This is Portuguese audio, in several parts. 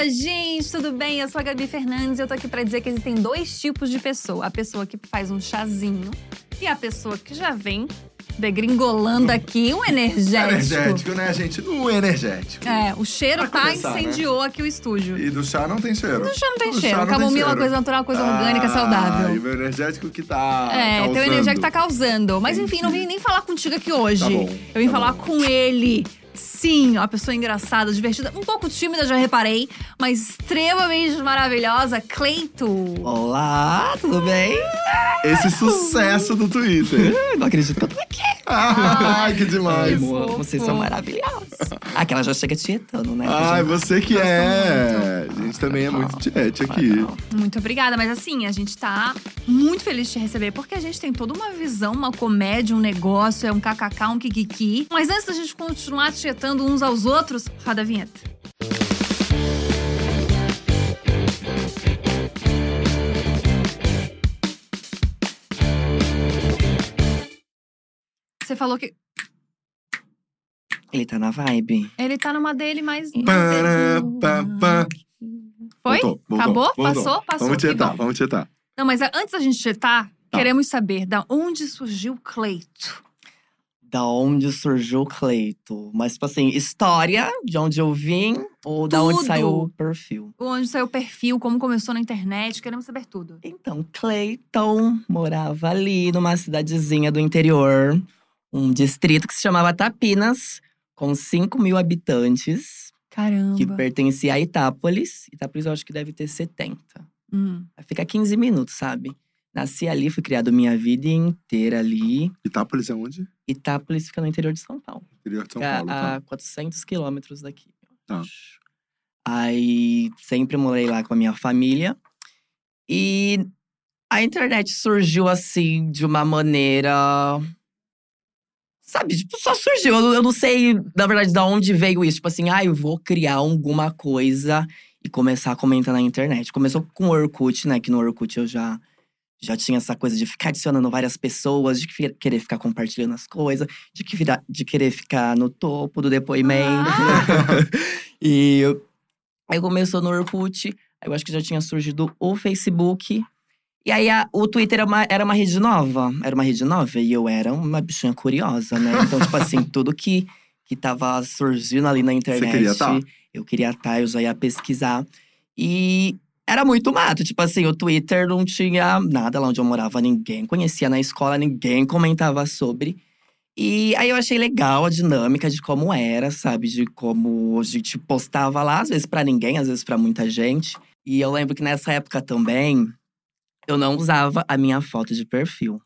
Fala, gente, tudo bem? Eu sou a Gabi Fernandes e eu tô aqui pra dizer que existem dois tipos de pessoa. A pessoa que faz um chazinho e a pessoa que já vem degringolando aqui um energético. Energético, né, gente? No energético. É, o cheiro Pra tá começar, né? incendiou aqui o estúdio. E do chá não tem cheiro. No chá não tem Do cheiro. Camomila é uma coisa natural, coisa orgânica, Ah, saudável. E o energético que tá É, causando. teu energético tá causando. Mas enfim, não vim nem falar contigo aqui hoje. Tá bom, Eu vim tá falar bom. com ele. Sim, uma pessoa engraçada, divertida, um pouco tímida, já reparei, mas extremamente maravilhosa, Cleito. Olá, tudo bem? Esse sucesso do Twitter. Não acredito que eu tô aqui. Ai, que Ai, demais. amor. Amor, vocês são maravilhosos. Aquela já chega tietando, né? Ai, você que é. muito. A gente também é muito tiete aqui. Muito obrigada, mas assim, a gente tá muito feliz de te receber, porque a gente tem toda uma visão, uma comédia, um negócio, é um kkk, um kikiki. Mas antes da gente continuar tietando uns aos outros, roda a vinheta. Você falou que Ele tá na vibe. ele tá numa dele, mas. Pará, pá, pá. Foi? Voltou, voltou, Acabou? voltou. Passou? Passou? Vamos tietar, vamos tietar. Não, mas antes da gente tietar, Tá. queremos saber da onde surgiu o Cleito. Da onde surgiu o Cleito? Mas, tipo assim, história de onde eu vim ou da onde Tudo. saiu o perfil? Onde saiu o perfil, como começou na internet, queremos saber tudo. Então, Cleiton morava ali numa cidadezinha do interior, um distrito que se chamava Tapinas, com 5 mil habitantes, Caramba. que pertencia a Itápolis. Itápolis eu acho que deve ter 70. Hum. Fica 15 minutos, sabe? Nasci ali, fui criado minha vida inteira ali. Itápolis é onde? Itápolis fica no interior de São Paulo. Interior de São Fica Paulo, tá? a 400 quilômetros daqui. Tá. Aí sempre morei lá com a minha família. E a internet surgiu assim de uma maneira. Sabe, tipo, só surgiu. Eu, eu não sei, na verdade, de onde veio isso. Tipo assim, ah, eu vou criar alguma coisa e começar a comentar na internet. Começou com o Orkut, né? Que no Orkut eu já, já tinha essa coisa de ficar adicionando várias pessoas, de que- querer ficar compartilhando as coisas, de, que vira- de querer ficar no topo do depoimento. e eu- aí começou no Orkut, aí eu acho que já tinha surgido o Facebook. E aí a- o Twitter era uma, era uma rede nova, era uma rede nova, e eu era uma bichinha curiosa, né? Então, tipo assim, tudo que, que tava surgindo ali na internet. queria tá? Eu queria estar, eu já ia pesquisar. E era muito mato. Tipo assim, o Twitter não tinha nada lá onde eu morava, ninguém conhecia na escola, ninguém comentava sobre. E aí eu achei legal a dinâmica de como era, sabe? De como a gente postava lá, às vezes pra ninguém, às vezes pra muita gente. E eu lembro que nessa época também, eu não usava a minha foto de perfil.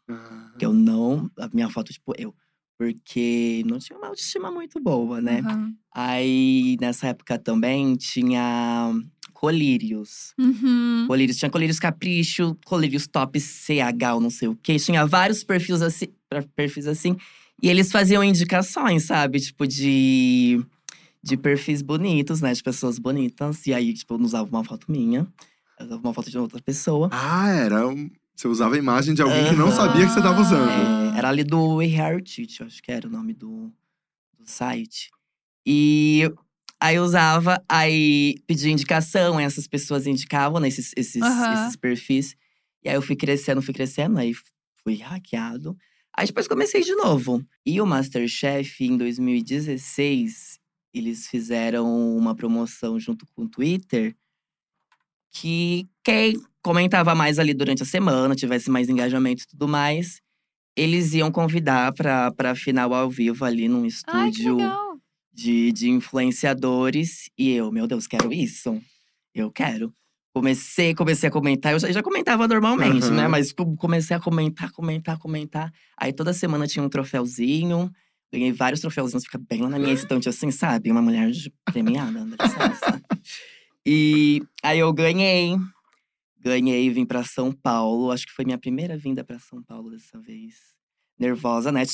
Que eu não. A minha foto, tipo, eu. Porque não tinha uma autoestima muito boa, né? Uhum. Aí, nessa época também, tinha colírios. Uhum. Colírios, tinha colírios capricho, colírios top CH, ou não sei o quê. Tinha vários perfis assim, perfis assim. E eles faziam indicações, sabe? Tipo, de, de perfis bonitos, né? De pessoas bonitas. E aí, tipo, eu não usava uma foto minha. Eu usava uma foto de outra pessoa. Ah, era. um- Você usava a imagem de alguém que não sabia que você tava usando. É, era ali do Teach, acho que era o nome do, do site. E aí eu usava, aí pedia indicação, aí essas pessoas indicavam né, esses, esses, Aham. esses perfis. E aí eu fui crescendo, fui crescendo, aí fui hackeado. Aí depois comecei de novo. E o Masterchef, em 2016, eles fizeram uma promoção junto com o Twitter que quem comentava mais ali durante a semana, tivesse mais engajamento e tudo mais, eles iam convidar pra, pra final ao vivo ali num Ai, estúdio legal. De, de influenciadores. E eu, meu Deus, quero isso. Eu quero. Comecei, comecei a comentar. Eu já, já comentava normalmente, Aham. né? Mas co- comecei a comentar, comentar, comentar. Aí toda semana tinha um troféuzinho. Ganhei vários troféuzinhos, fica bem lá na minha estante, assim, sabe? Uma mulher premiada, André. E aí eu ganhei. Ganhei, vim pra São Paulo. Acho que foi minha primeira vinda pra São Paulo dessa vez. Nervosa, né?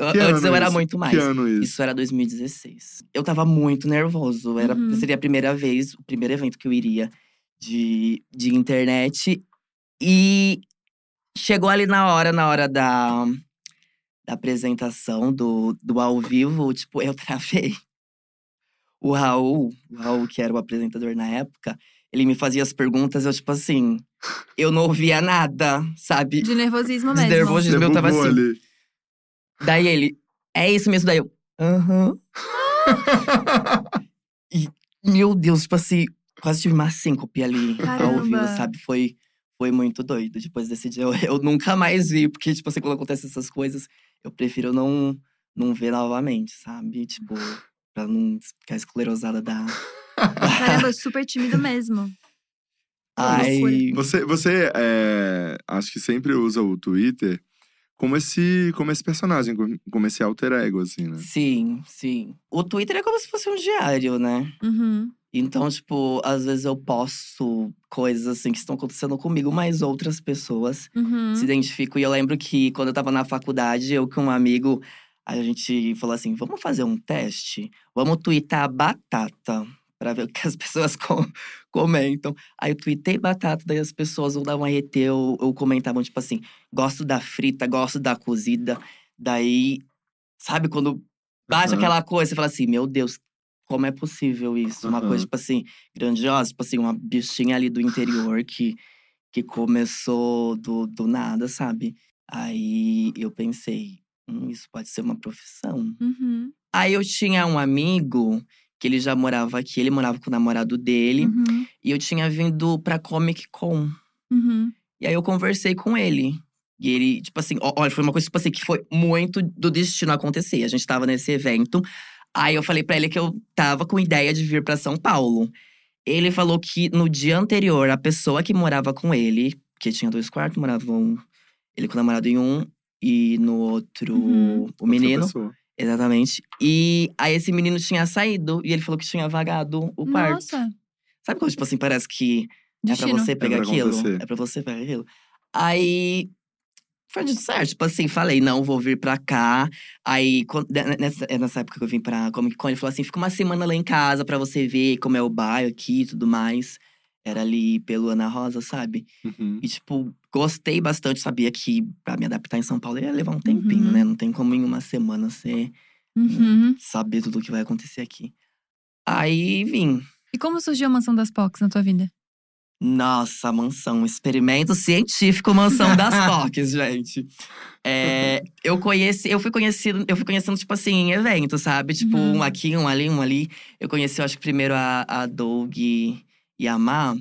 Aham. Que Antes eu era isso? muito mais. Que ano isso? Isso era 2016. Eu tava muito nervoso. Era, Uhum. Seria a primeira vez, o primeiro evento que eu iria de, de internet. E chegou ali na hora, na hora da, da apresentação do, do ao vivo, tipo, eu travei. o Raul, o Raul, que era o apresentador na época, ele me fazia as perguntas, eu, tipo assim, eu não ouvia nada, sabe? De nervosismo De mesmo. nervosismo. eu tava assim. ali. Daí ele, é isso mesmo? Daí eu, aham. Meu Deus, tipo assim, quase tive uma síncope ali ao vivo, Caramba. sabe? Foi, foi muito doido. Depois desse dia, eu, eu nunca mais vi, porque, tipo assim, quando acontecem essas coisas, eu prefiro não, não ver novamente, sabe? Tipo, pra não ficar esclerosada da. Caramba, super tímido mesmo. Ai. Você, você é, acho que sempre usa o Twitter como esse, como esse personagem, como- esse alter ego, assim, né? Sim, sim. O Twitter é como se fosse um diário, né? Uhum. Então, tipo, às vezes eu posto coisas assim que estão acontecendo comigo, mas outras pessoas Uhum. se identificam. E eu lembro que quando eu tava na faculdade, eu com um amigo, a gente falou assim: vamos fazer um teste? Vamos twittar batata. Pra ver o que as pessoas co- comentam. Aí eu tuitei batata, daí as pessoas ou davam RT ou, ou comentavam, tipo assim, gosto da frita, gosto da cozida. Daí, sabe, quando bate Aham. aquela coisa, você fala assim, meu Deus, como é possível isso? Uma Aham. coisa, tipo assim, grandiosa, tipo assim, uma bichinha ali do interior que, que começou do, do nada, sabe? Aí eu pensei, hum, isso pode ser uma profissão. Uhum. Aí eu tinha um amigo que ele já morava aqui, ele morava com o namorado dele, Uhum. e eu tinha vindo pra Comic Con. Uhum. E aí eu conversei com ele. E ele, tipo assim, olha, foi uma coisa, tipo assim, que foi muito do destino acontecer. A gente tava nesse evento. Aí eu falei pra ele que eu tava com ideia de vir pra São Paulo. Ele falou que no dia anterior, a pessoa que morava com ele, que tinha dois quartos, moravam ele com o namorado em um e no outro Uhum. o Outra menino. pessoa. Exatamente. E aí esse menino tinha saído e ele falou que tinha vagado o quarto. Nossa, Sabe quando, tipo assim, parece que é pra destino. você pegar pra aquilo? acontecer. É pra você pegar aquilo. Aí. Foi de certo. Tipo assim, falei, não, vou vir pra cá. Aí, quan- ne- nessa, é nessa época que eu vim pra Comic Con, ele falou assim: fica uma semana lá em casa pra você ver como é o bairro aqui e tudo mais. Era ali pelo Ana Rosa, sabe? Uhum. E, tipo, gostei bastante. Sabia que pra me adaptar em São Paulo ia levar um tempinho, Uhum. né? Não tem como em uma semana você Uhum. saber tudo o que vai acontecer aqui. Aí vim. E como surgiu a mansão das POCs na tua vida? Nossa, mansão, experimento científico, mansão das POCs, gente. É, eu conheci, eu fui conhecido, eu fui conhecendo, tipo assim, em evento, sabe? Tipo, Uhum. um aqui, um ali, um ali. Eu conheci, eu acho que primeiro a, a Doug e a Má.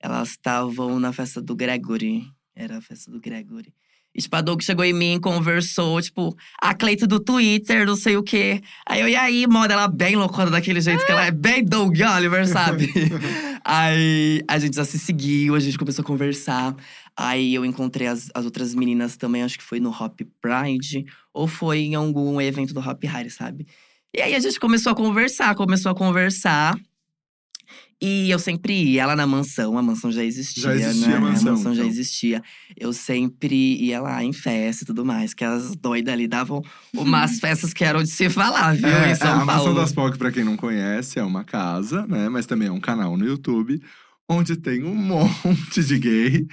Elas estavam na festa do Gregory. Era a festa do Gregory. E, tipo, a Doug chegou em mim, conversou, tipo, a Cleito do Twitter, não sei o quê. Aí eu, e aí, moda, ela bem loucona daquele jeito que ela é bem Doug Oliver, sabe? aí a gente já se seguiu, a gente começou a conversar. Aí eu encontrei as, as outras meninas também, acho que foi no Hop Pride, ou foi em algum evento do Hop Hari, sabe? E aí a gente começou a conversar, começou a conversar. E eu sempre ia lá na mansão, a mansão já existia, Já existia né? a mansão, já então. existia. Eu sempre ia lá em festa e tudo mais, que as doidas ali davam umas festas que eram de se falar, viu? É, em São a Mansão das POC, pra quem não conhece, é uma casa, né? Mas também é um canal no YouTube, onde tem um monte de gay.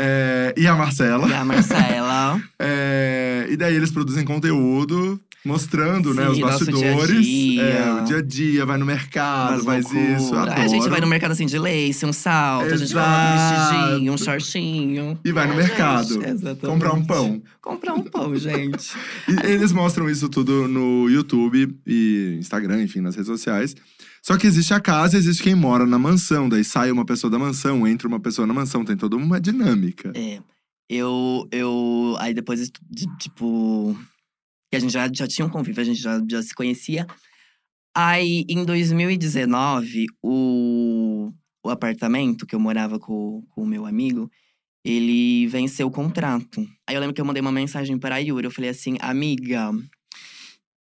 É, e a Marcela. E a Marcela. É, e daí eles produzem conteúdo mostrando, né, Sim, os nosso bastidores. dia. É, o dia a dia, vai no mercado, faz isso. Adoro. A gente vai no mercado assim de lace, um salto, a gente vai um Exato. vestidinho, um shortinho. E vai no É, mercado. gente. Comprar um pão. Comprar um pão, gente. E eles mostram isso tudo no YouTube e Instagram, enfim, nas redes sociais. Só que existe a casa, existe quem mora na mansão. Daí sai uma pessoa da mansão, entra uma pessoa na mansão. Tem toda uma dinâmica. É. Eu, eu. Aí depois, de, tipo. Que a gente já, já tinha um convívio, a gente já, já se conhecia. Aí, em 2019, o, o apartamento que eu morava com com o meu amigo, ele venceu o contrato. Aí eu lembro que eu mandei uma mensagem para a Yuri. Eu falei assim, amiga,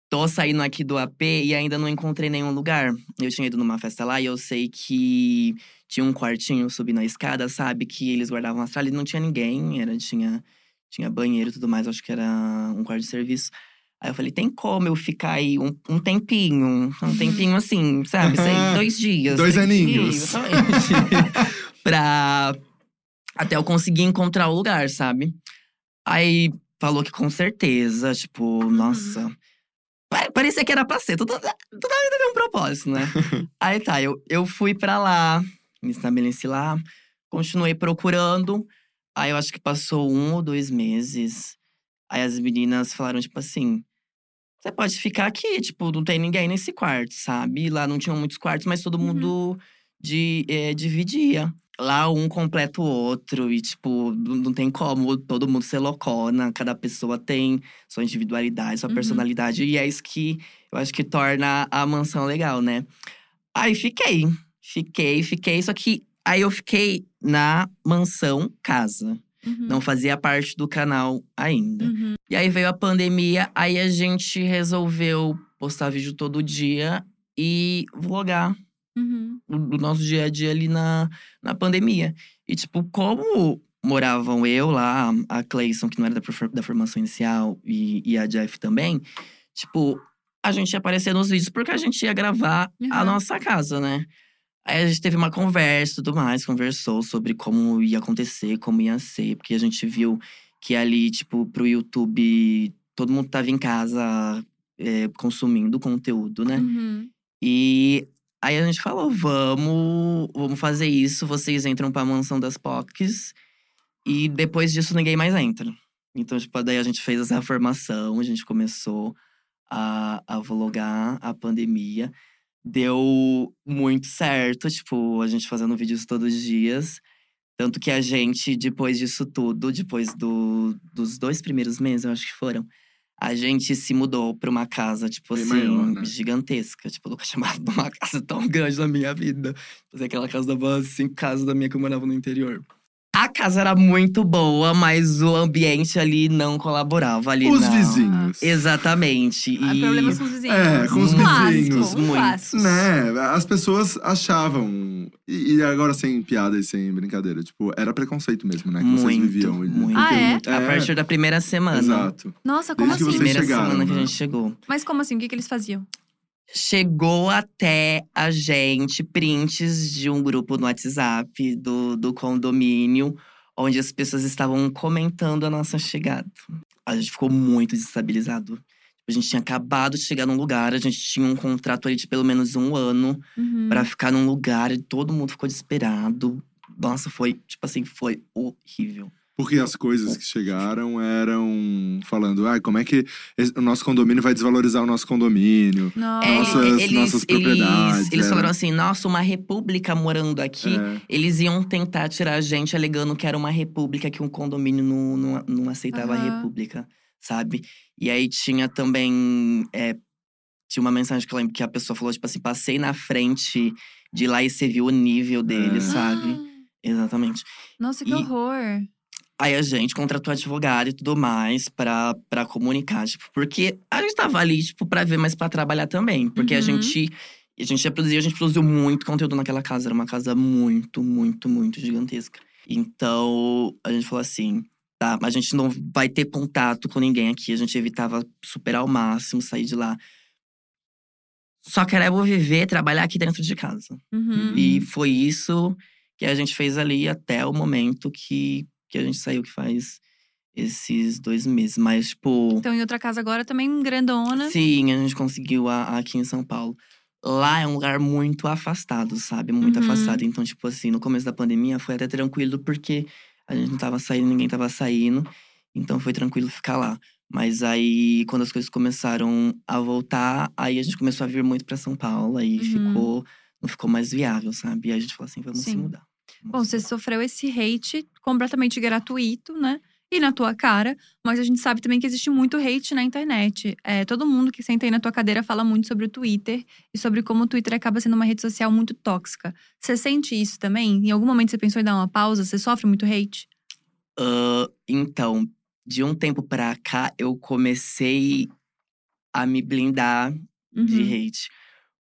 tô saindo aqui do AP e ainda não encontrei nenhum lugar. Eu tinha ido numa festa lá e eu sei que tinha um quartinho subindo a escada, sabe? Que eles guardavam as tralhas e não tinha ninguém. Era, tinha, tinha banheiro e tudo mais, acho que era um quarto de serviço. Aí eu falei, tem como eu ficar aí um, um tempinho? Um tempinho assim, sabe? Sei, dois dias. Dois aninhos. dias, pra até eu conseguir encontrar o lugar, sabe? Aí falou que com certeza, tipo, nossa. Pa- Parecia que era pra ser. Tudo, toda vida tem um propósito, né? Aí tá, eu, eu fui pra lá, me estabeleci lá, continuei procurando. Aí eu acho que passou um ou dois meses. Aí as meninas falaram, tipo assim. Você pode ficar aqui, tipo, não tem ninguém nesse quarto, sabe? Lá não tinham muitos quartos, mas todo Uhum. mundo de, eh, dividia. Lá um completa o outro e, tipo, não não tem como todo mundo ser loucona. Cada pessoa tem sua individualidade, sua Uhum. personalidade. E é isso que eu acho que torna a mansão legal, né? Aí fiquei, fiquei, fiquei. Só que aí eu fiquei na mansão casa. Uhum. Não fazia parte do canal ainda. Uhum. E aí veio a pandemia, aí a gente resolveu postar vídeo todo dia e vlogar Uhum. o do nosso dia a dia ali na, na pandemia. E, tipo, como moravam eu lá, a Clayson, que não era da, da formação inicial, e, e a Jeff também, tipo, a gente ia aparecer nos vídeos porque a gente ia gravar a nossa casa, né? Aí a gente teve uma conversa e tudo mais, conversou sobre como ia acontecer, como ia ser, porque a gente viu que ali, tipo, pro YouTube, todo mundo tava em casa é, consumindo conteúdo, né? Uhum. E aí a gente falou: vamos, vamos fazer isso. Vocês entram pra mansão das POCs. E depois disso ninguém mais entra. Então, tipo, daí a gente fez essa formação, a gente começou a, a vlogar a pandemia. Deu muito certo, tipo, a gente fazendo vídeos todos os dias. Tanto que a gente, depois disso tudo, depois do, dos dois primeiros meses, eu acho que foram, a gente se mudou pra uma casa, tipo Bem assim, maior, né? gigantesca. Tipo, nunca tinha morado numa casa tão grande na minha vida. Fazer aquela casa dava cinco casas da minha que eu morava no interior. A casa era muito boa, mas o ambiente ali não colaborava ali Os não. vizinhos. Exatamente. Ah, E problemas com os vizinhos. É, com os Um clássico, vizinhos, um muito. clássico. Né, as pessoas achavam. E, agora sem piada e sem brincadeira, tipo, era preconceito mesmo, né? Que vocês muito, viviam. E- muito, Ah, é? muito. A partir da primeira semana. Exato. Nossa, como Desde que assim? vocês Primeira chegaram, semana que a né? gente chegou. Mas como assim? O que, que eles faziam? Chegou até a gente prints de um grupo no WhatsApp do, do condomínio, onde as pessoas estavam comentando a nossa chegada. A gente ficou muito desestabilizado. A gente tinha acabado de chegar num lugar, a gente tinha um contrato ali de pelo menos um ano Uhum. pra ficar num lugar e todo mundo ficou desesperado. Nossa, foi, tipo assim, foi horrível. Porque as coisas que chegaram eram falando, ah, como é que esse- o nosso condomínio vai desvalorizar o nosso condomínio? Nossa. É, Nossas- nossas propriedades, Eles, eles era. falaram assim: nossa, uma república morando aqui. É. Eles iam tentar tirar a gente alegando que era uma república, que um condomínio não, não, não aceitava a Aham. república, sabe? E aí tinha também. é, tinha uma mensagem que eu lembro que a pessoa falou, tipo assim, passei na frente de lá e você viu o nível deles, É. sabe? Exatamente. Nossa, que E- horror. Aí a gente contratou advogado e tudo mais pra, pra comunicar, tipo, porque a gente tava ali, tipo, pra ver, mas pra trabalhar também. Porque a Uhum. gente. A gente ia produzir, a gente produziu muito conteúdo naquela casa. Era uma casa muito, muito, muito gigantesca. Então, a gente falou assim: tá, a gente não vai ter contato com ninguém aqui. A gente evitava superar ao máximo, sair de lá. Só queremos viver, trabalhar aqui dentro de casa. Uhum. E foi isso que a gente fez ali até o momento que, que a gente saiu, que faz esses dois meses. Mas, tipo. Então, em outra casa agora também grandona. Sim, a gente conseguiu a, a aqui em São Paulo. Lá é um lugar muito afastado, sabe? Muito Uhum. afastado. Então, tipo assim, no começo da pandemia foi até tranquilo, porque a gente não tava saindo, ninguém tava saindo. Então foi tranquilo ficar lá. Mas aí, quando as coisas começaram a voltar, aí a gente começou a vir muito pra São Paulo. Aí Uhum. ficou, não ficou mais viável, sabe? E aí a gente falou assim, vamos se Sim. mudar. Bom, você sofreu esse hate completamente gratuito, né? E na tua cara, mas a gente sabe também que existe muito hate na internet. É, todo mundo que senta aí na tua cadeira fala muito sobre o Twitter e sobre como o Twitter acaba sendo uma rede social muito tóxica. Você sente isso também? Em algum momento você pensou em dar uma pausa? Você sofre muito hate? Ah, então, de um tempo pra cá, eu comecei a me blindar de Uhum. hate.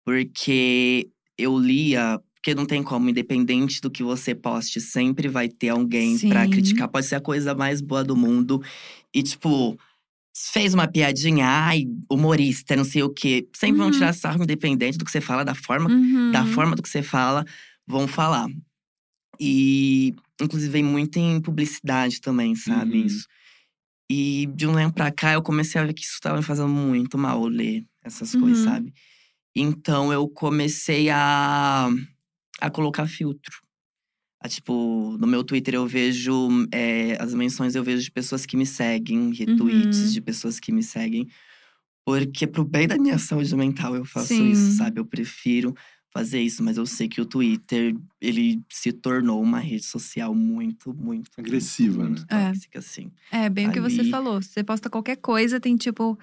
Porque eu lia. Porque não tem como, independente do que você poste, sempre vai ter alguém pra Sim. criticar. Pode ser a coisa mais boa do mundo. E, tipo, fez uma piadinha, ai, humorista, não sei o quê. Sempre vão Uhum. tirar sarro, independente do que você fala, da forma Uhum. da forma do que você fala, vão falar. E, inclusive, vem muito em publicidade também, sabe? Uhum. Isso. E de um tempo pra cá, eu comecei a ver que isso tava me fazendo muito mal ler essas coisas, Uhum. sabe? Então eu comecei a, a colocar filtro. A, tipo, no meu Twitter eu vejo é, as menções, eu vejo de pessoas que me seguem, retweets Uhum. de pessoas que me seguem. Porque pro bem da minha saúde mental eu faço Sim. isso, sabe? Eu prefiro fazer isso, mas eu sei que o Twitter, ele se tornou uma rede social muito, muito… Agressiva, muito, né? muito É. tóxica, assim. É, bem o que você Ali. falou. Você posta qualquer coisa, tem tipo.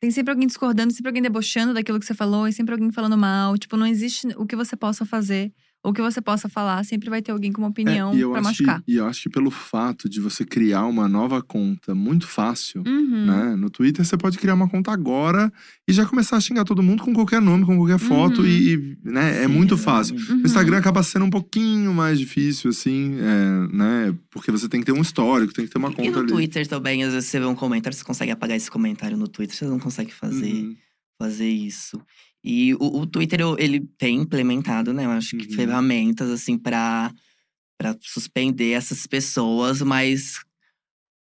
Tem sempre alguém discordando, sempre alguém debochando daquilo que você falou, e sempre alguém falando mal. Tipo, não existe o que você possa fazer, o que você possa falar, sempre vai ter alguém com uma opinião É, e eu pra acho machucar. Que, e eu acho que pelo fato de você criar uma nova conta muito fácil, Uhum. né? No Twitter você pode criar uma conta agora e já começar a xingar todo mundo com qualquer nome, com qualquer foto Uhum. e, e, né, é Sim, muito fácil. exatamente. No Instagram acaba sendo um pouquinho mais difícil, assim, é, né? Porque você tem que ter um histórico, tem que ter uma E conta no ali. Twitter também, às vezes você vê um comentário, você consegue apagar esse comentário no Twitter, você não consegue fazer, Uhum. fazer isso. E o, o Twitter, ele tem implementado, né? Eu acho que Uhum. ferramentas, assim, pra, pra suspender essas pessoas, mas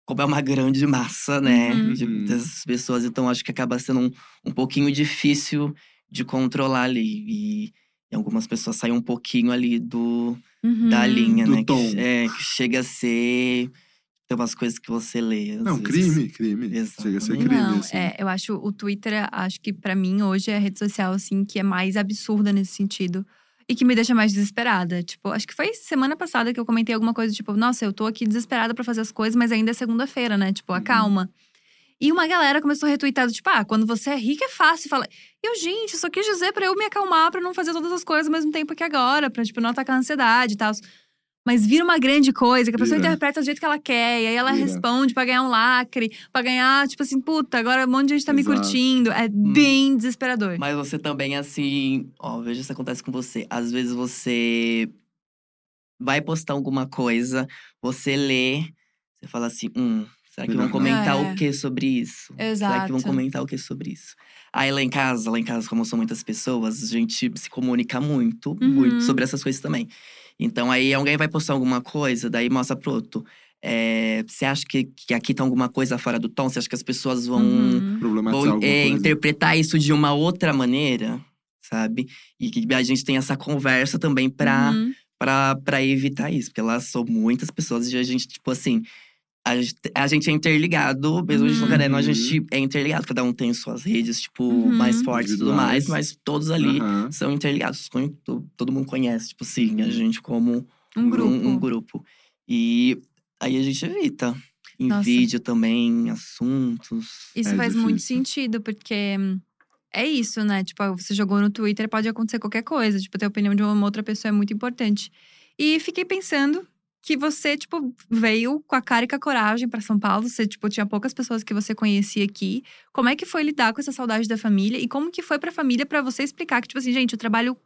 como é uma grande massa, né? Uhum. De, Uhum. dessas pessoas, então acho que acaba sendo um, um pouquinho difícil de controlar ali. E, e algumas pessoas saem um pouquinho ali do, Uhum. da linha, Do né? tom. Que, é, que chega a ser. Tem umas coisas que você lê. Não, vezes. crime, crime. Chega a ser Exatamente. crime, Não, assim. é, eu acho o Twitter, acho que pra mim hoje é a rede social assim que é mais absurda nesse sentido e que me deixa mais desesperada. Tipo, acho que foi semana passada que eu comentei alguma coisa tipo, nossa, eu tô aqui desesperada pra fazer as coisas, mas ainda é segunda-feira, né? Tipo, Uhum. acalma. E uma galera começou a retweetar, tipo, ah, quando você é rica é fácil. Fala, eu, gente, só quis dizer pra eu me acalmar, pra não fazer todas as coisas ao mesmo tempo que agora, pra, tipo, não atacar a ansiedade e tal. Mas vira uma grande coisa, que a pessoa Vira. interpreta do jeito que ela quer. E aí ela Vira. responde pra ganhar um lacre, pra ganhar, tipo assim, puta, agora um monte de gente tá me Exato. curtindo. É Hum. bem desesperador. Mas você também, assim, ó, veja se acontece com você. Às vezes você vai postar alguma coisa, você lê, você fala assim, hum, será que vão não. comentar É. o que sobre isso? Será Exato. que vão comentar o que sobre isso? Aí lá em casa, lá em casa, como são muitas pessoas, a gente se comunica muito, Uhum. muito sobre essas coisas também. Então aí alguém vai postar alguma coisa, daí mostra pro outro. É, você acha que, que aqui tá alguma coisa fora do tom? Você acha que as pessoas vão, Uhum. Vão é, interpretar isso de uma outra maneira? Sabe? E que a gente tem essa conversa também pra, Uhum. pra, pra evitar isso. Porque lá são muitas pessoas e a gente, tipo assim… A gente, a gente é interligado, mesmo a gente não Uhum. querendo, a gente é interligado. Cada um tem suas redes, tipo, Uhum. mais fortes e tudo mais. Mas todos ali Aham. são interligados. Todo mundo conhece, tipo assim, a gente como Um grupo. um, um grupo. E aí a gente evita. Em Nossa. vídeo também, em assuntos. Isso É faz muito difícil. sentido, porque é isso, né? Tipo, você jogou no Twitter, pode acontecer qualquer coisa. Tipo, ter a opinião de uma outra pessoa é muito importante. E fiquei pensando que você, tipo, veio com a cara e com a coragem pra São Paulo. Você, tipo, tinha poucas pessoas que você conhecia aqui. Como é que foi lidar com essa saudade da família? E como que foi pra família pra você explicar que, tipo assim, gente, eu trabalho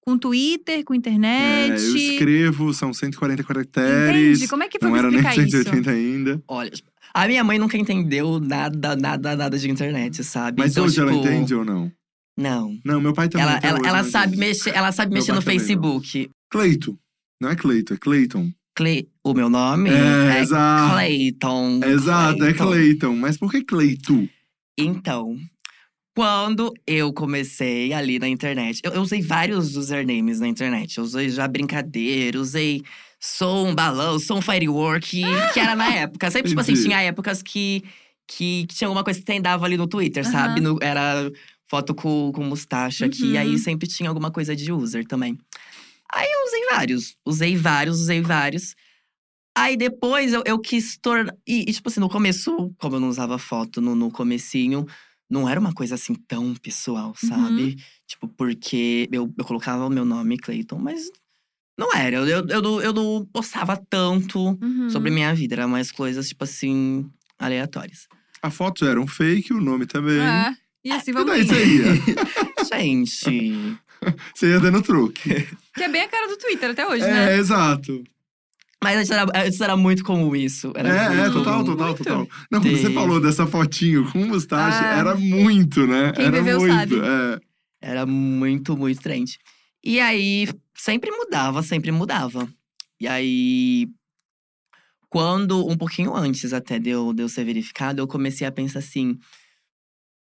com Twitter, com É, internet. eu escrevo, são 140 caracteres. Entende? Como é que foi Não me era nem explicar isso? 180 ainda. Olha, a minha mãe nunca entendeu nada, nada, nada de internet, sabe? Mas então, hoje ela tipo, entende ou não? Não. Não, meu pai também. Ela, ela, hoje ela sabe mexer, ela sabe Meu mexer no também não. Facebook. Cleito. Não é Cleito, é Cleiton. Cle... O meu nome É, exato. Clayton. Exato, é Clayton. Cleiton. Mas por que Cleito? Então, quando eu comecei ali na internet, eu, eu usei vários usernames na internet. Eu usei já brincadeira, usei sou um balão, sou um firework, que era na época. Sempre, tipo assim, tinha épocas que, que, que tinha alguma coisa que tendava ali no Twitter, Aham. sabe? No- era foto com, com mustache aqui, Uhum. e aí sempre tinha alguma coisa de user também. Aí eu usei vários, usei vários, usei vários. Aí depois eu, eu quis tornar. E, e, tipo assim, no começo, como eu não usava foto no, no comecinho, não era uma coisa assim tão pessoal, Uhum. sabe? Tipo, porque eu, eu colocava o meu nome, Clayton, mas não era. Eu, eu, eu, não, eu não postava tanto Uhum. sobre minha vida. Era mais coisas, tipo assim, aleatórias. A foto era um fake, o nome também. É. E assim E vamos daí? Gente. Você ia dando truque. Que é bem a cara do Twitter até hoje, né? É, exato. Mas antes era, antes era muito comum isso. Era É, é, muito total, comum. total, Muito. total. Não, quando você falou dessa fotinho com mustache, Ah. era muito, né? Quem era viveu muito. sabe. É. Era muito, muito trend. E aí, sempre mudava, sempre mudava. E aí, quando, um pouquinho antes até de eu, de eu ser verificado, eu comecei a pensar assim: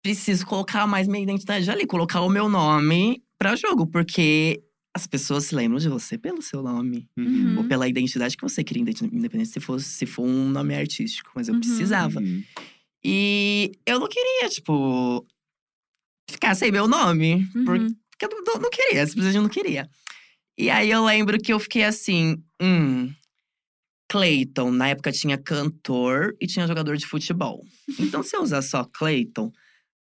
preciso colocar mais minha identidade ali, colocar o meu nome pra jogo, porque as pessoas se lembram de você pelo seu nome. Uhum. Ou pela identidade que você queria, independente independente se, fosse, se for um nome artístico. Mas eu Uhum. precisava. Uhum. E eu não queria, tipo, ficar sem meu nome. Uhum. Porque eu não, não, não queria, simplesmente não queria. E aí eu lembro que eu fiquei assim, hum. Clayton, na época tinha cantor e tinha jogador de futebol. Então, se eu usar só Clayton,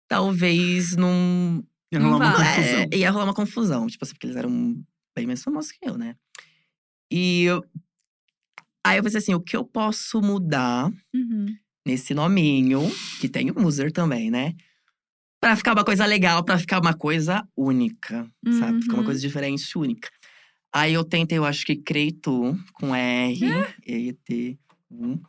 talvez não. Ia rolar uma vai. confusão. É, ia rolar uma confusão. Tipo assim, porque eles eram bem mais famosos que eu, né? E eu- aí eu pensei assim: o que eu posso mudar Uhum. nesse nominho, que tem o Muser também, né? Pra ficar uma coisa legal, pra ficar uma coisa única, sabe? Ficar uma Uhum. coisa diferente, única. Aí eu tentei, eu acho que Creito, com R, E-T, U.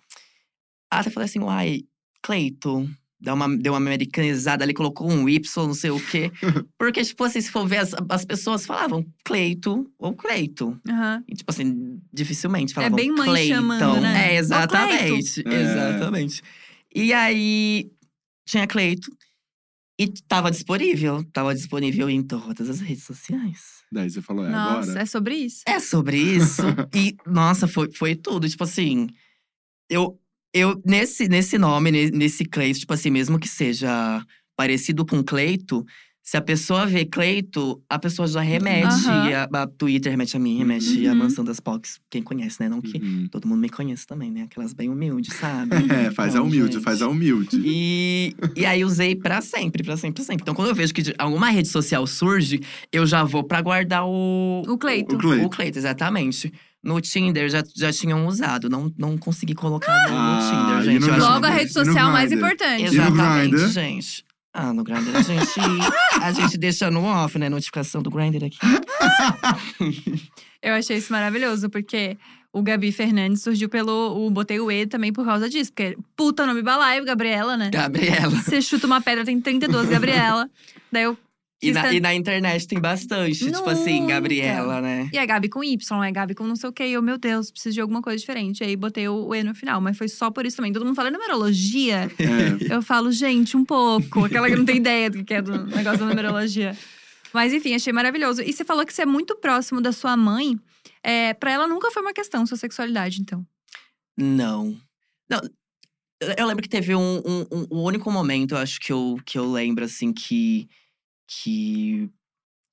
Até falei assim, uai, Cleito. Deu uma, deu uma americanizada ali, colocou um Y, não sei o quê. Porque, tipo assim, se for ver, as, as pessoas falavam Cleito ou Cleito. Aham. E, tipo assim, dificilmente falavam bem mãe Cleiton. chamando, né? É, exatamente. É. Exatamente. E aí, tinha Cleito. E tava disponível. Tava disponível em todas as redes sociais. Daí você falou, é Nossa, agora. é sobre isso. É sobre isso. e, nossa, foi, foi tudo. Tipo assim, eu, eu nesse, nesse nome, ne- nesse Cleito, tipo assim, mesmo que seja parecido com Cleito, se a pessoa vê Cleito, a pessoa já remete Aham. a, a Twitter, remete a mim, remete a Uhum. Mansão das Pocs. Quem conhece, né? Não que Uhum. todo mundo me conhece também, né? Aquelas bem humildes, sabe? É, faz a Então, humilde, gente. faz a humilde. E, e aí usei pra sempre, pra sempre, pra sempre. Então, quando eu vejo que alguma rede social surge, eu já vou pra guardar o. O Cleito. O Cleito. O Cleito, exatamente. No Tinder já, já tinham usado. Não, não consegui colocar no, Ah, no Tinder, gente. no Logo a rede social mais importante. Exatamente, gente. Ah, no Grindr a gente, a gente deixa no off, né? Notificação do Grindr aqui. Eu achei isso maravilhoso, porque o Gabi Fernandes surgiu pelo. O Botei o E também por causa disso. Porque puta nome balaio, Gabriela, né? Gabriela. Você chuta uma pedra, tem 32, Gabriela. Daí eu. E na, e na internet tem bastante. Tipo assim. Gabriela, né? E é Gabi com Y, é Gabi com não sei o quê. E eu, meu Deus, preciso de alguma coisa diferente. Aí botei o, o E no final. Mas foi só por isso também. Todo mundo fala numerologia. É. Eu falo, gente, um pouco. Aquela que não tem ideia do que é do negócio da numerologia. Mas enfim, achei maravilhoso. E você falou que você é muito próximo da sua mãe. É, pra ela nunca foi uma questão, sua sexualidade, então. Não. Não. eu- Eu lembro que teve um, um, um- um único momento, eu acho que eu, que eu lembro, assim, que. Que.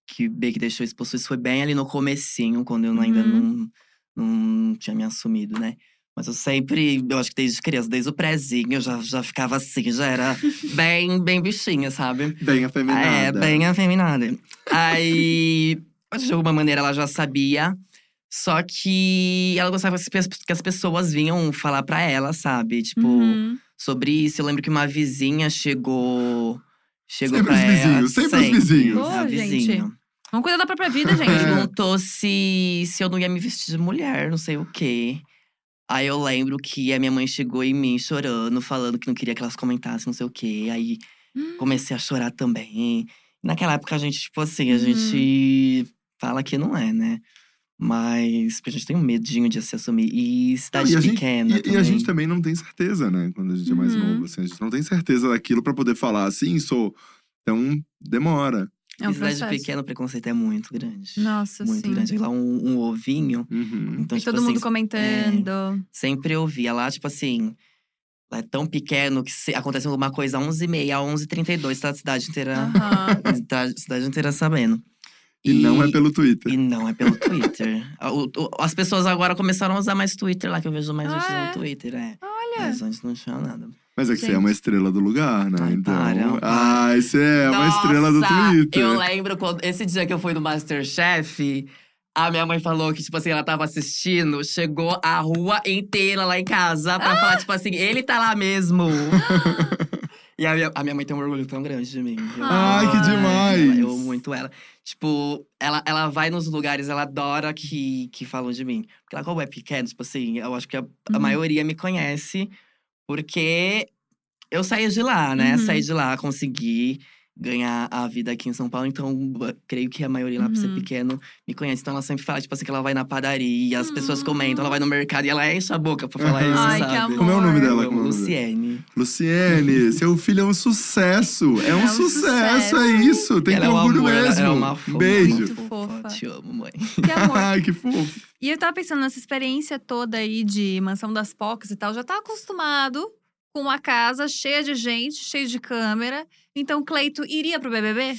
Que bem que deixou. Isso foi bem ali no comecinho, quando eu ainda Uhum. não, não tinha me assumido, né? Mas eu sempre, eu acho que desde criança, desde o prézinho, eu já, já ficava assim, já era bem, bem bichinha, sabe? Bem afeminada. É, bem afeminada. Aí, de alguma maneira, ela já sabia. Só que ela gostava que as pe- que as pessoas vinham falar pra ela, sabe? Tipo, Uhum. sobre isso. Eu lembro que uma vizinha chegou. Chegou Sempre pra os ela. vizinhos, sempre os vizinhos. Ô, a gente. vizinha. Vamos cuidar da própria vida, gente. Perguntou se, se eu não ia me vestir de mulher, não sei o quê. Aí eu lembro que a minha mãe chegou em mim chorando, falando que não queria que elas comentassem, não sei o quê. Aí Hum. comecei a chorar também. Naquela época a gente, tipo assim, a Uhum. gente fala que não é, né? Mas porque a gente tem um medinho de se assumir. E cidade e, a gente, pequena e- também. e a gente também não tem certeza, né? Quando a gente é mais Uhum. novo. Assim, a gente não tem certeza daquilo pra poder falar assim, sou. Então, demora. É um cidade pequena o preconceito é muito grande. Nossa, muito sim. grande. Lá um, um ovinho. Uhum. Então, E tipo todo assim, mundo comentando. sempre eu via lá, tipo assim. Lá é tão pequeno que se acontece alguma coisa às 11h30, às 11h32, tá a cidade inteira. Aham. tá a cidade inteira sabendo. E, não é pelo Twitter. E não é pelo Twitter. O- o- as pessoas agora começaram a usar mais Twitter lá, que eu vejo mais Ah, gente é? no Twitter, é. Olha. Mas antes não tinha nada. Mas é que você é Gente. uma estrela do lugar, né? Ai, então. para, para. Ai, você é uma estrela do Nossa, Twitter. Eu lembro quando esse dia que eu fui no Masterchef, a minha mãe falou que, tipo assim, ela tava assistindo, chegou a rua inteira lá em casa pra falar, tipo assim, ele tá lá mesmo. e a minha, a minha mãe tem um orgulho tão grande de mim. Eu Ai, amo que demais! Eu amo muito ela. Tipo, ela, ela vai nos lugares, ela adora que, que falam de mim. Porque ela, como é pequena, tipo assim, eu acho que a, a Uhum. maioria me conhece. Porque eu saí de lá, né? Uhum. Saí de lá, consegui ganhar a vida aqui em São Paulo. Então, creio que a maioria lá, por ser Uhum. pequeno, me conhece. Então, ela sempre fala, tipo assim, que ela vai na padaria, as pessoas Hum. comentam, ela vai no mercado e ela enche a boca pra falar Aham. isso, Ai, que sabe? amor. Como é o nome dela? Como é? Luciene. Luciene, seu filho é um sucesso. É um, É um sucesso, sucesso. é isso. Tem que ela ter é um orgulho ela- mesmo. ela é uma fofa, Beijo. Muito muito fofa. Te amo, mãe. Que amor. Ai, que fofo. E eu tava pensando nessa experiência toda aí de mansão das Pocas e tal. Já tá acostumado com uma casa cheia de gente, cheia de câmera. Então, Cleito iria pro BBB?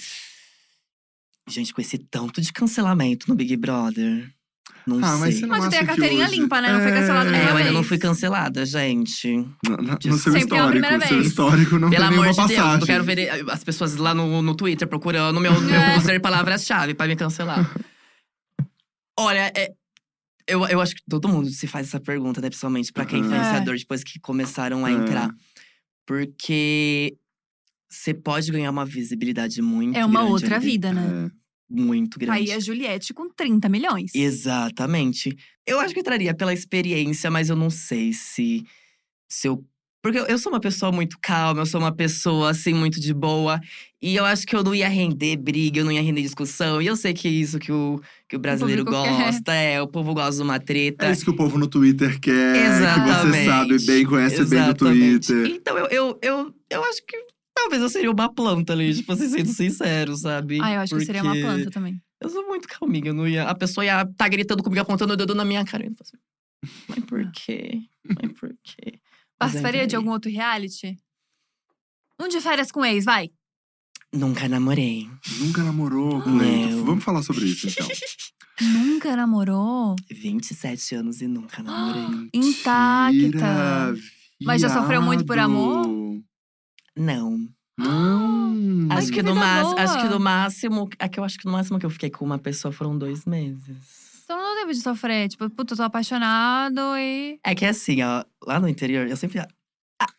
Gente, com esse tanto de cancelamento no Big Brother. Não Ah, mas sei. você não Mas tem a carteirinha hoje- limpa, né? Não foi cancelado É, É, eu nenhuma ainda não fui cancelada, gente. No, no- no Sempre seu é uma histórico, primeira seu vez. histórico não Pelo tem amor nenhuma de Deus, passagem. eu quero ver eh, as pessoas lá no, no Twitter procurando meu, meu É. user palavras-chave pra me cancelar. Olha, é- eu, eu acho que todo mundo se faz essa pergunta, né? Principalmente pra quem é Uhum. influenciador, depois que começaram a É. entrar. Porque você pode ganhar uma visibilidade muito É uma grande outra ali vida, né? É. Muito grande. aí a Juliette com 30 milhões. Exatamente. Eu acho que eu entraria pela experiência, mas eu não sei se, se eu. Porque eu, eu sou uma pessoa muito calma, eu sou uma pessoa, assim, muito de boa. E eu acho que eu não ia render briga, eu não ia render discussão. E eu sei que é isso que o, que o brasileiro quer. gosta, é, o povo gosta de uma treta. É isso que o povo no Twitter quer, que você Exatamente. sabe bem, conhece bem do Exatamente. Twitter. Então eu, eu, eu, eu acho que talvez eu seria uma planta ali, tipo assim, sendo sincero, sabe? Ah, eu acho que seria uma Porque planta também. Eu sou muito calminha, eu não ia. A pessoa ia tá gritando comigo, apontando o dedo na minha cara. Eu ia falar assim, mas por quê? Mas por quê? Participaria de algum outro reality? Um de férias com ex, vai. Nunca namorei. Nunca namorou. Cleito. Vamos falar sobre isso, então. Nunca namorou? 27 anos e nunca namorei. Intacta. Mas já sofreu muito por amor? Não. Acho que que, no máximo. Acho que no máximo. É que eu acho que no máximo que eu fiquei com uma pessoa foram dois meses. Então não tempo de sofrer. Tipo, puta, eu tô apaixonado e. É que assim, ó, lá no interior, eu sempre. A,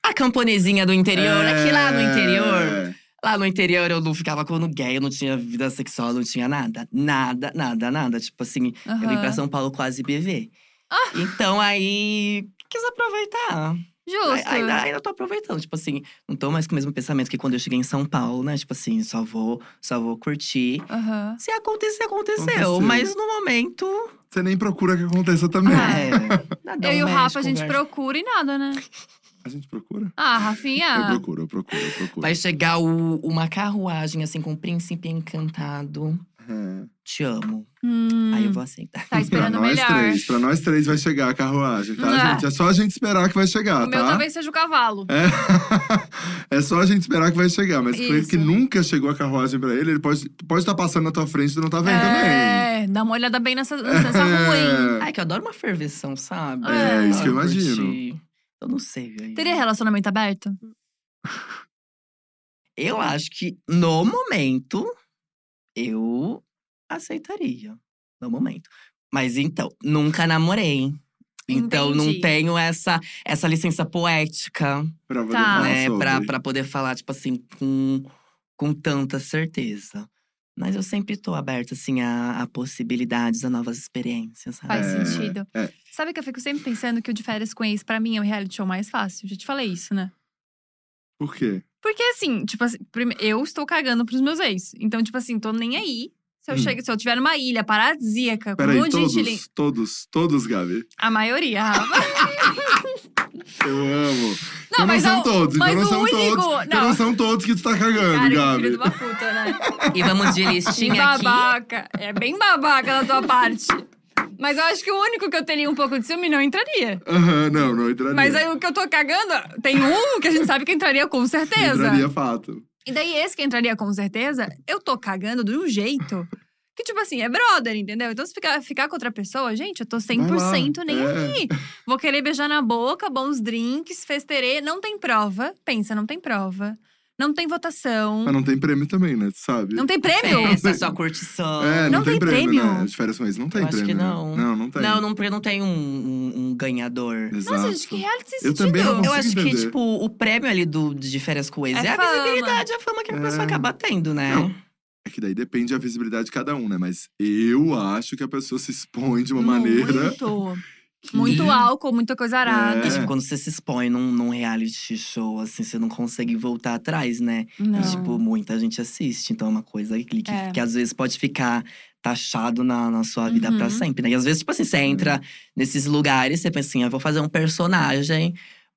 a camponesinha do interior, é que lá no interior. É. Lá no interior eu não ficava com gay, eu não tinha vida sexual, eu não tinha nada. Nada, nada, nada. Tipo assim, eu vim pra. São Paulo quase BV. Ah! Então aí, quis aproveitar. Justo. Ai- Ainda, ainda tô aproveitando. Tipo assim, não tô mais com o mesmo pensamento que quando eu cheguei em São Paulo, né? Tipo assim, só vou, só vou curtir. Aham. Se acontecer, aconteceu. Aconteceu. Mas no momento. Você nem procura que aconteça também. Ah. É. nada, Eu e o Rafa, a gente conversa. procura e nada, né? A gente procura? Ah, Eu Rafinha. procuro, eu procuro, eu procuro. Vai chegar o- uma carruagem, assim, com o príncipe encantado. É. Te amo. Hum, Aí eu vou aceitar. Tá Pra esperando nós melhor. três, pra nós três vai chegar a carruagem, tá, Ah. gente? É só a gente esperar que vai chegar, O meu tá? talvez seja o cavalo. É. é só a gente esperar que vai chegar. Mas o Cleito que Isso. nunca chegou a carruagem pra ele, ele pode estar pode tá passando na tua frente e tu não tá vendo É, dá uma olhada bem nessa, nessa também. rua, hein? É. Ai, que eu adoro uma ferveção, sabe? É, isso que eu imagino. curtir. Eu não sei, velho. Teria relacionamento aberto? Eu acho que, no momento, eu aceitaria. No momento. Mas então, nunca namorei. Então, não Entendi. tenho essa, essa licença poética, Pra poder Tá. falar né? Pra, pra poder falar, tipo assim, com, com tanta certeza. Mas eu sempre tô aberta, assim, a, a possibilidades, a novas experiências, sabe? Faz É, sentido. é. Sabe que eu fico sempre pensando que o de férias com ex, pra mim, é o reality show mais fácil. Já te falei isso, né? Por quê? Porque assim, tipo assim, eu estou cagando pros meus ex. Então, tipo assim, tô nem aí. Se eu, Hum. chego, se eu tiver numa ilha paradisíaca, com um monte de gente ali. todos, todos, todos, Gabi. A maioria, Rafa. Eu amo. Não, então mas não são o- todos, mas então não o são único- todos. Então não. não são todos que tu tá cagando, Cara, Gabi. filho de uma puta, né? E vamos de listinha aqui. babaca. É bem babaca da tua parte. Mas eu acho que o único que eu teria um pouco de ciúme não entraria. Aham, não, não entraria. Mas aí o que eu tô cagando, tem um que a gente sabe que entraria com certeza. Entraria fato. E daí esse que entraria com certeza, eu tô cagando de um jeito que, tipo assim, é brother, entendeu? Então se ficar, ficar com outra pessoa, gente, eu tô 100% nem é. aí. Vou querer beijar na boca, bons drinks, festerê. Não tem prova. Pensa, não tem prova. Não tem votação. Mas não tem prêmio também, né? Tu sabe? Não tem prêmio? Festa, só curtição. É, Não não, tem, tem prêmio, prêmio? né? De férias com ex não tem Eu acho prêmio. que né? não. Não, não tem. Não, não, porque não tem um, um- um ganhador. Exato. Nossa, gente, que reality sem Eu sentido. também não Eu acho que, entender. tipo, o prêmio ali do, de férias com ex É é, a visibilidade, a fama que a pessoa É. acaba tendo, né? Não. É que daí depende da visibilidade de cada um, né? Mas eu acho que a pessoa se expõe de uma maneira Muito. Álcool, muita coisa arada. E, É. tipo, quando você se expõe num, num reality show, assim, você não consegue voltar atrás, né? Não. E, tipo, muita gente assiste. Então é uma coisa que, que, É. que às vezes pode ficar taxado na, na sua vida pra Uhum. sempre, né? E às vezes, tipo assim, você entra nesses lugares, você pensa assim, eu vou fazer um personagem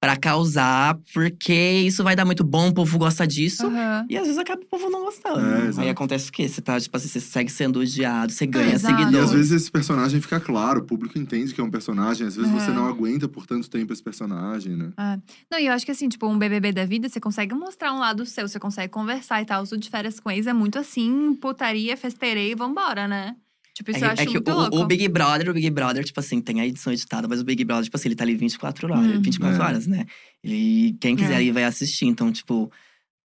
pra causar, porque isso vai dar muito bom, o povo gosta disso. Aham. E às vezes acaba o povo não gostando. É. Aí acontece o quê? Você tá, tipo assim, você segue sendo odiado, você ganha. E seguidores. às vezes esse personagem fica claro, o público entende que é um personagem. Às vezes você É. não aguenta por tanto tempo esse personagem, né? Não, e eu acho que assim, tipo, um BBB da vida, você consegue mostrar um lado seu, você consegue conversar e tal. O de férias com ex é muito assim, putaria, festeirei e vambora, né? Tipo, isso eu É, acho que- é que muito o, louco. o Big Brother, o Big Brother, tipo assim, tem a edição editada, mas o Big Brother, tipo assim, ele tá ali 24 horas, Hum. 24 É. horas, né? Ele, quem quiser É. ir vai assistir. Então, tipo,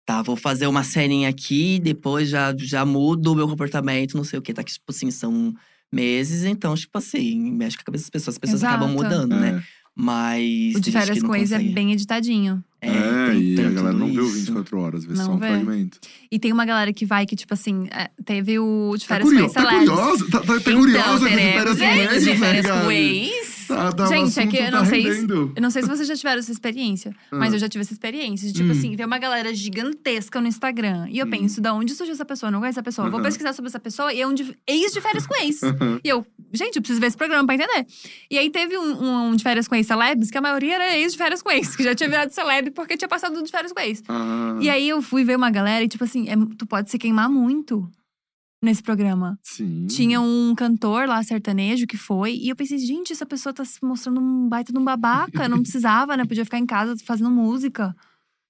tá, vou fazer uma ceninha aqui, depois já, já mudo o meu comportamento, não sei o quê. Tá que, tipo assim, são meses, então, tipo assim, mexe com a cabeça das pessoas. As pessoas acabam Exato. mudando, né? É. Mas. O de férias com ex é bem editadinho. É, tem- e a galera não vê o isso. 24 horas, vê Não só um vê. fragmento. E tem uma galera que vai que, tipo assim, é, teve o de Tá, férias com curio... ex tá curiosa? Tá, tá, tá Então, curiosa com de férias com ex, de férias né, com Gabi? ex. Tá, tá, Gente, é que eu tá não sei se-. Eu não sei se vocês já tiveram essa experiência, mas Ah. eu já tive essa experiência. De, tipo Hum. assim, ver uma galera gigantesca no Instagram. E eu Hum. penso, da onde surgiu essa pessoa? Não conheço essa pessoa. Vou pesquisar sobre essa pessoa e é um de, ex de férias com ex. E eu, gente, eu preciso ver esse programa pra entender. E aí teve um, um- um de férias com ex celebs, que a maioria era ex de férias com ex, que já tinha virado celeb porque tinha passado de férias com ex. Ah, E aí eu fui ver uma galera e, tipo assim, é- tu pode se queimar muito nesse programa. Sim. Tinha um cantor lá, sertanejo, que foi. E eu pensei, gente, essa pessoa tá se mostrando um baita de um babaca. Não precisava, né? Podia ficar em casa fazendo música.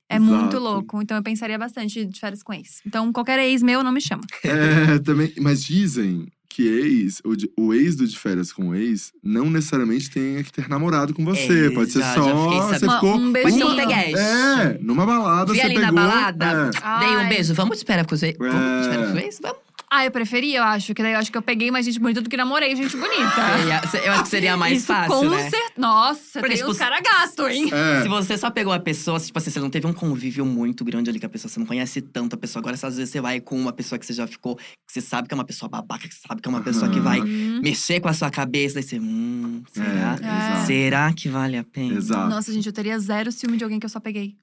É muito Exato. louco. Então eu pensaria bastante de férias com ex. Então qualquer ex meu não me chama. É, também. Mas dizem que ex, o, de- o ex do de férias com o ex, não necessariamente tem que ter namorado com você. É, Pode ser já- só. já você ficou. Um Pode ser beijinho. um peguete. É, numa balada Fui você ali pegou. na balada, é. dei um beijo. Vamos de férias com você? Vamos de férias com ex? Vamos. Ah, eu preferia, eu acho. Que daí eu acho que eu peguei mais gente bonita do que namorei gente bonita. Seria- Eu acho que seria mais Isso fácil, com né? certeza. Nossa, Porque, tem tipo, uns caras gato, hein? É. Se você só pegou a pessoa, tipo assim, você não teve um convívio muito grande ali com a pessoa, você não conhece tanto a pessoa. Agora, às vezes você vai com uma pessoa que você já ficou, que você sabe que é uma pessoa babaca, que você sabe que é uma pessoa que vai Hum. mexer com a sua cabeça, daí você, hum, será? É, É. exato. Será que vale a pena? Exato. Nossa, gente, eu teria zero ciúme de alguém que eu só peguei.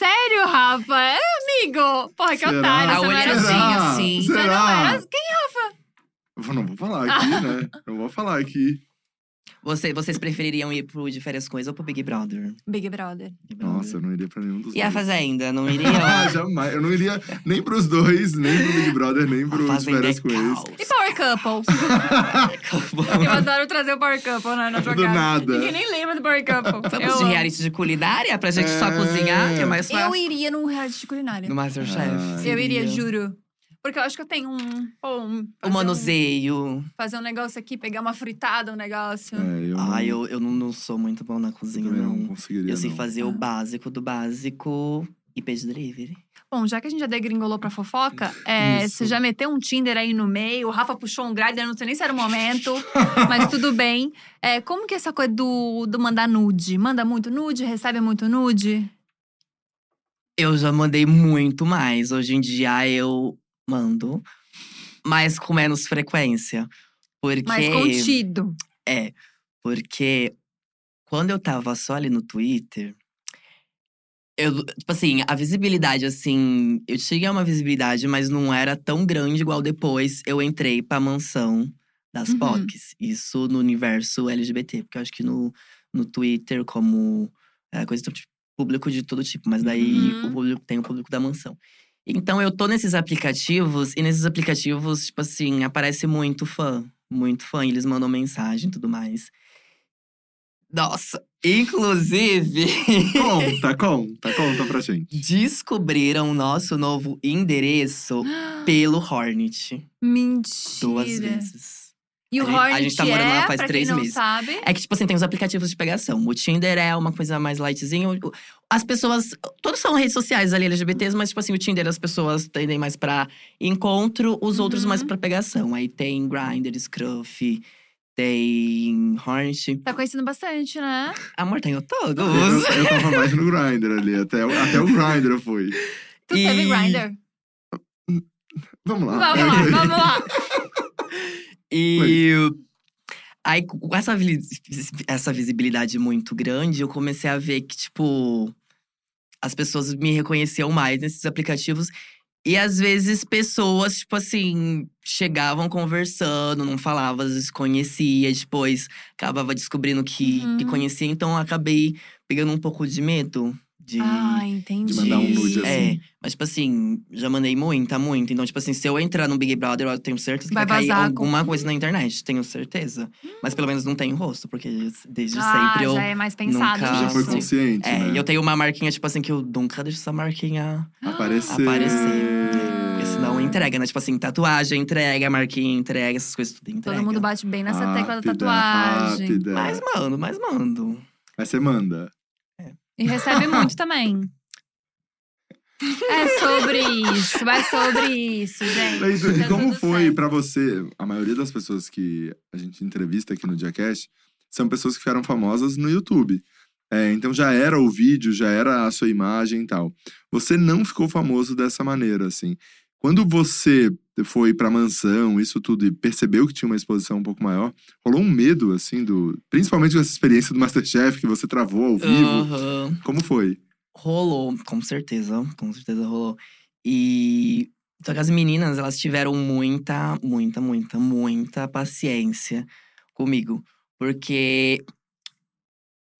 Sério, Rafa? É, amigo? Porra, que Será? otário. Você não era assim. assim. Você não Será? era Quem? Eu não vou falar aqui, né? Não vou falar aqui. Você, vocês prefeririam ir pro De Férias com Ex ou pro Big Brother? Big Brother. Nossa, eu não iria pra nenhum dos E a dois. Fazenda, não iria? Ah, jamais. Eu não iria nem pros dois, nem pro Big Brother, nem a pro de é férias com eles. caos. E Power Couple? eu adoro trazer o Power Couple né, na tua Do nada. Ninguém nem lembra do Power Couple. Vamos eu de reality de culinária pra gente só É. cozinhar, que é mais Eu fácil. iria num reality de culinária. No Masterchef. Ah, Eu iria, juro. Porque eu acho que eu tenho um… pô, um O manuseio. Um, fazer um negócio aqui, pegar uma fritada, um negócio. É, eu não, Ai, eu, eu não, não sou muito bom na cozinha, não não. conseguiria, Eu sei não. fazer o Ah. básico do básico e peixe delivery. Bom, já que a gente já degringolou pra fofoca, é, você já meteu um Tinder aí no meio, o Rafa puxou um Grindr, não sei nem se era o momento, mas tudo bem. É, como que é essa coisa do, do mandar nude? Manda muito nude? Recebe muito nude? Eu já mandei muito mais. Hoje em dia eu mando, mas com menos frequência. Porque. Mais contido. É, porque quando eu tava só ali no Twitter, eu, tipo assim, a visibilidade, assim, eu tinha uma visibilidade, mas não era tão grande igual depois eu entrei pra mansão das Uhum. POCs. Isso no universo LGBT, porque eu acho que no, no Twitter, como é coisa tipo, público de todo tipo, mas daí Uhum. o público tem o público da mansão. Então eu tô nesses aplicativos, e nesses aplicativos, tipo assim, aparece muito fã. Muito fã, e eles mandam mensagem e tudo mais. Nossa, inclusive, Conta, conta, conta pra gente. descobriram o nosso novo endereço pelo Hornet. Mentira. Duas vezes. E o gente- a Hornet gente tá morando lá é, faz pra três meses. sabe… É que, tipo assim, tem os aplicativos de pegação. O Tinder é uma coisa mais lightzinho. O- As pessoas. Todos são redes sociais ali LGBTs, mas, tipo assim, o Tinder as pessoas tendem mais pra encontro, os outros Uhum. mais pra pegação. Aí tem Grindr, Scruff, tem Hornet. Tá conhecendo bastante, né? Amor, tenho Eu, todos. eu tava mais no Grindr ali, até, o- até o Grindr eu fui. Tu E- teve Grindr? Vamos lá. Vamos lá, vamos lá. E. Aí, com essa, essa visibilidade muito grande, eu comecei a ver que, tipo, as pessoas me reconheciam mais nesses aplicativos. E às vezes pessoas, tipo assim, chegavam conversando, não falava, às vezes conhecia, depois acabava descobrindo que, que Uhum. conhecia. Então eu acabei pegando um pouco de medo de. Ah, entendi. De mandar um nude É, assim. mas tipo assim, já mandei muita, muito. Então, tipo assim, se eu entrar no Big Brother, eu tenho certeza que Vai vai, cair vazar alguma coisa na internet, tenho certeza. Mas pelo menos não tem rosto, porque desde ah, sempre eu. já é mais pensado nunca- Já foi consciente, É, né? e eu tenho uma marquinha, tipo assim, que eu nunca deixo essa marquinha Aparecer. aparecer. Porque senão entrega, né? Tipo assim, tatuagem, entrega, marquinha, entrega, essas coisas tudo entrega. Todo mundo bate bem nessa tecla da Rápida, tatuagem. rápida. Mas mando, mas mando. Aí você manda. E recebe muito também. É sobre isso, vai sobre isso, gente. Mas, e Tá como foi pra você? A maioria das pessoas que a gente entrevista aqui no Diacast são pessoas que ficaram famosas no YouTube. É, então já era o vídeo, já era a sua imagem e tal. Você não ficou famoso dessa maneira, assim. Quando você foi pra mansão, isso tudo, e percebeu que tinha uma exposição um pouco maior, rolou um medo, assim, do. Principalmente com essa experiência do Masterchef que você travou ao vivo. Aham. Como foi? Rolou, com certeza, com certeza rolou. E só que as meninas, elas tiveram muita, muita, muita, muita paciência comigo. Porque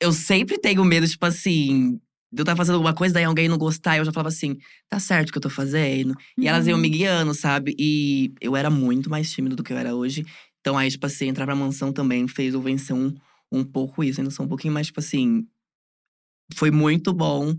eu sempre tenho medo, tipo assim, eu estar fazendo alguma coisa, daí alguém não gostar, eu já falava assim, tá certo o que eu tô fazendo. E elas iam Uhum. me guiando, sabe? E eu era muito mais tímido do que eu era hoje. Então aí, tipo assim, entrar pra mansão também fez eu vencer um, um pouco isso. Ainda sou um pouquinho mais, tipo assim. Foi muito bom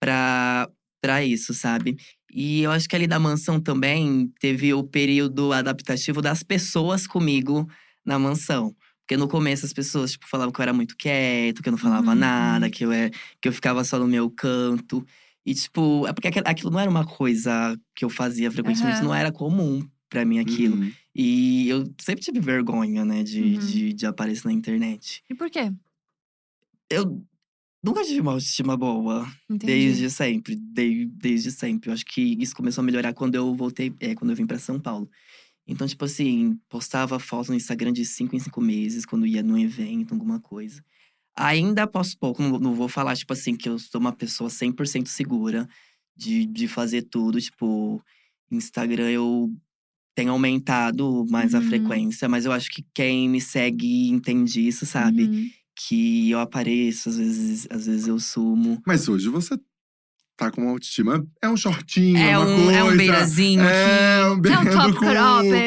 pra, pra isso, sabe? E eu acho que ali da mansão também teve o período adaptativo das pessoas comigo na mansão. Porque no começo as pessoas, tipo, falavam que eu era muito quieto, que eu não falava Uhum. nada, que eu, é, que eu ficava só no meu canto. E, tipo, é porque aquilo- não era uma coisa que eu fazia frequentemente, Aham. não era comum pra mim aquilo. Uhum. E eu sempre tive vergonha, né, de, Uhum. de, de aparecer na internet. E por quê? Eu nunca tive uma autoestima boa, Entendi. desde sempre. Desde, desde sempre. Eu acho que isso começou a melhorar quando eu voltei, é, quando eu vim pra São Paulo. Então, tipo assim, postava foto no Instagram de cinco em cinco meses, quando ia num evento, alguma coisa. Ainda posso pouco, não, não vou falar, tipo assim, que eu sou uma pessoa 100% segura de, de fazer tudo. Tipo, Instagram eu tenho aumentado mais a Uhum. frequência, mas eu acho que quem me segue entende isso, sabe? Uhum. Que eu apareço, às vezes, às vezes eu sumo. Mas hoje você tá com uma autoestima. É um shortinho, é, É uma um, coisa. é um beirazinho aqui. É um beira É um top cropped.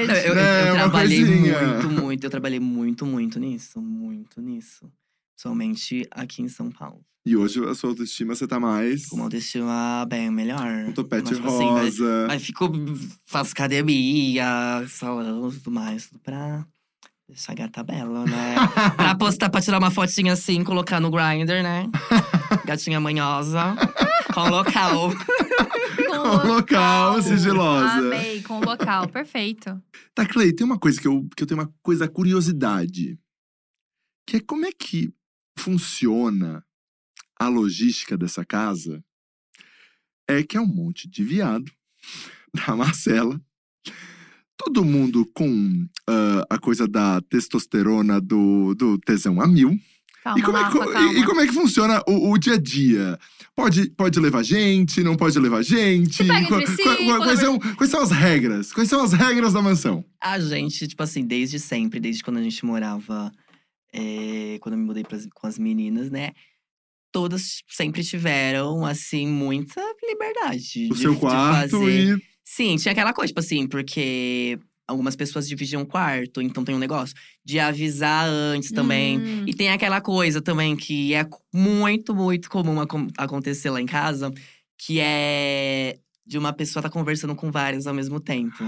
Não, eu, eu- né, eu uma trabalhei muito, muito. Eu trabalhei muito, muito nisso. Muito nisso. Somente aqui em São Paulo. E hoje a sua autoestima você tá mais. Com uma autoestima bem melhor. Um topete Mas, tipo assim, vai- rosa. Mas fico, faço academia, salão e tudo mais. Tudo pra deixar a gata bela, né? pra postar, pra tirar uma fotinha assim, colocar no grinder, né? Gatinha manhosa. Com local. Com local, sigilosa. Amei, com local, perfeito. Tá, Clay, tem uma coisa que eu, que eu tenho uma coisa, curiosidade. Que é como é que funciona a logística dessa casa. É que é um monte de viado da Marcela. Todo mundo com ah, a coisa da testosterona do, do tesão a mil. Calma, E como, é, Rafa, co- calma. e- e como é que funciona o, o dia a dia? Pode, pode levar gente, não pode levar gente? Se pega Qua- entre si, qua- qua- quando quais, é- são, quais são as regras? Quais são as regras da mansão? A gente, tipo assim, desde sempre, desde quando a gente morava, eh, quando eu me mudei pras- com as meninas, né? Todas sempre tiveram, assim, muita liberdade. O de- seu de quarto fazer. e. Sim, tinha aquela coisa, tipo assim, porque algumas pessoas dividiam quarto, então tem um negócio de avisar antes também. Hum. E tem aquela coisa também que é muito, muito comum acon- acontecer lá em casa, que é de uma pessoa estar conversando com várias ao mesmo tempo.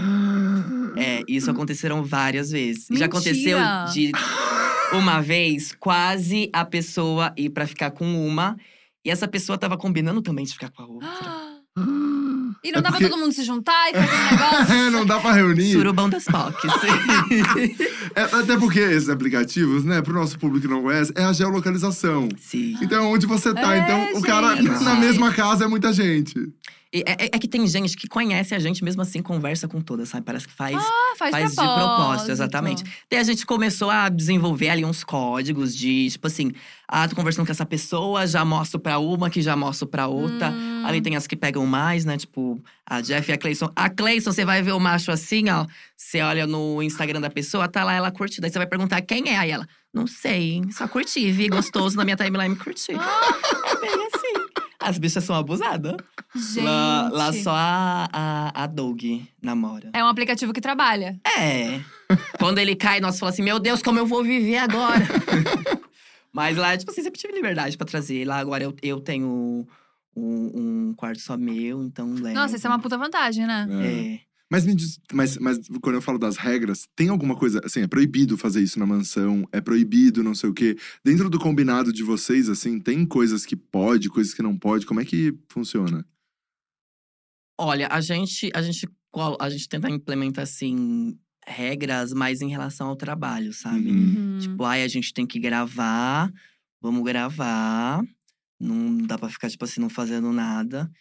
É, isso aconteceram várias vezes. Já aconteceu Mentira! de uma vez quase a pessoa ir pra ficar com uma e essa pessoa tava combinando também de ficar com a outra. E não É dá porque- pra todo mundo se juntar e fazer um negócio? não dá pra reunir. Surubão das POCs. É, até porque esses aplicativos, né, pro nosso público que não conhece, é a geolocalização. Sim. Então, onde você tá. É, então, o cara gente. na mesma casa é muita gente. É, é- é que tem gente que conhece a gente mesmo assim, conversa com todas, sabe? Parece que faz. Ah, faz, Faz de propósito. propósito, exatamente. Daí a gente começou a desenvolver ali uns códigos de, tipo assim, ah, tô conversando com essa pessoa, já mostro pra uma, que já mostro pra outra. Hum. Ali tem as que pegam mais, né? Tipo, a Jeff e a Clayson. A Clayson, você vai ver o macho assim, ó. Você olha no Instagram da pessoa, tá lá ela curtida. Daí você vai perguntar quem é. Aí ela, não sei, só curti, vi gostoso na minha timeline, curti. É bem assim. As bichas são abusadas. Gente. Lá, lá só a, a, a Doug namora. É um aplicativo que trabalha. É. Quando ele cai, nós falamos assim: Meu Deus, como eu vou viver agora? Mas lá, tipo assim, sempre tive liberdade pra trazer. Lá agora eu, eu tenho um, um quarto só meu, então levo. Nossa, isso é uma puta vantagem, né? É. Mas me diz, mas, mas quando eu falo das regras, tem alguma coisa, assim, é proibido fazer isso na mansão, é proibido não sei o quê. Dentro do combinado de vocês, assim, tem coisas que pode, coisas que não pode, como é que funciona? Olha, a gente, a gente, a gente tenta implementar, assim, regras mais em relação ao trabalho, sabe? Uhum. Uhum. Tipo, ai, a gente tem que gravar, vamos gravar. Não dá pra ficar, tipo assim, não fazendo nada.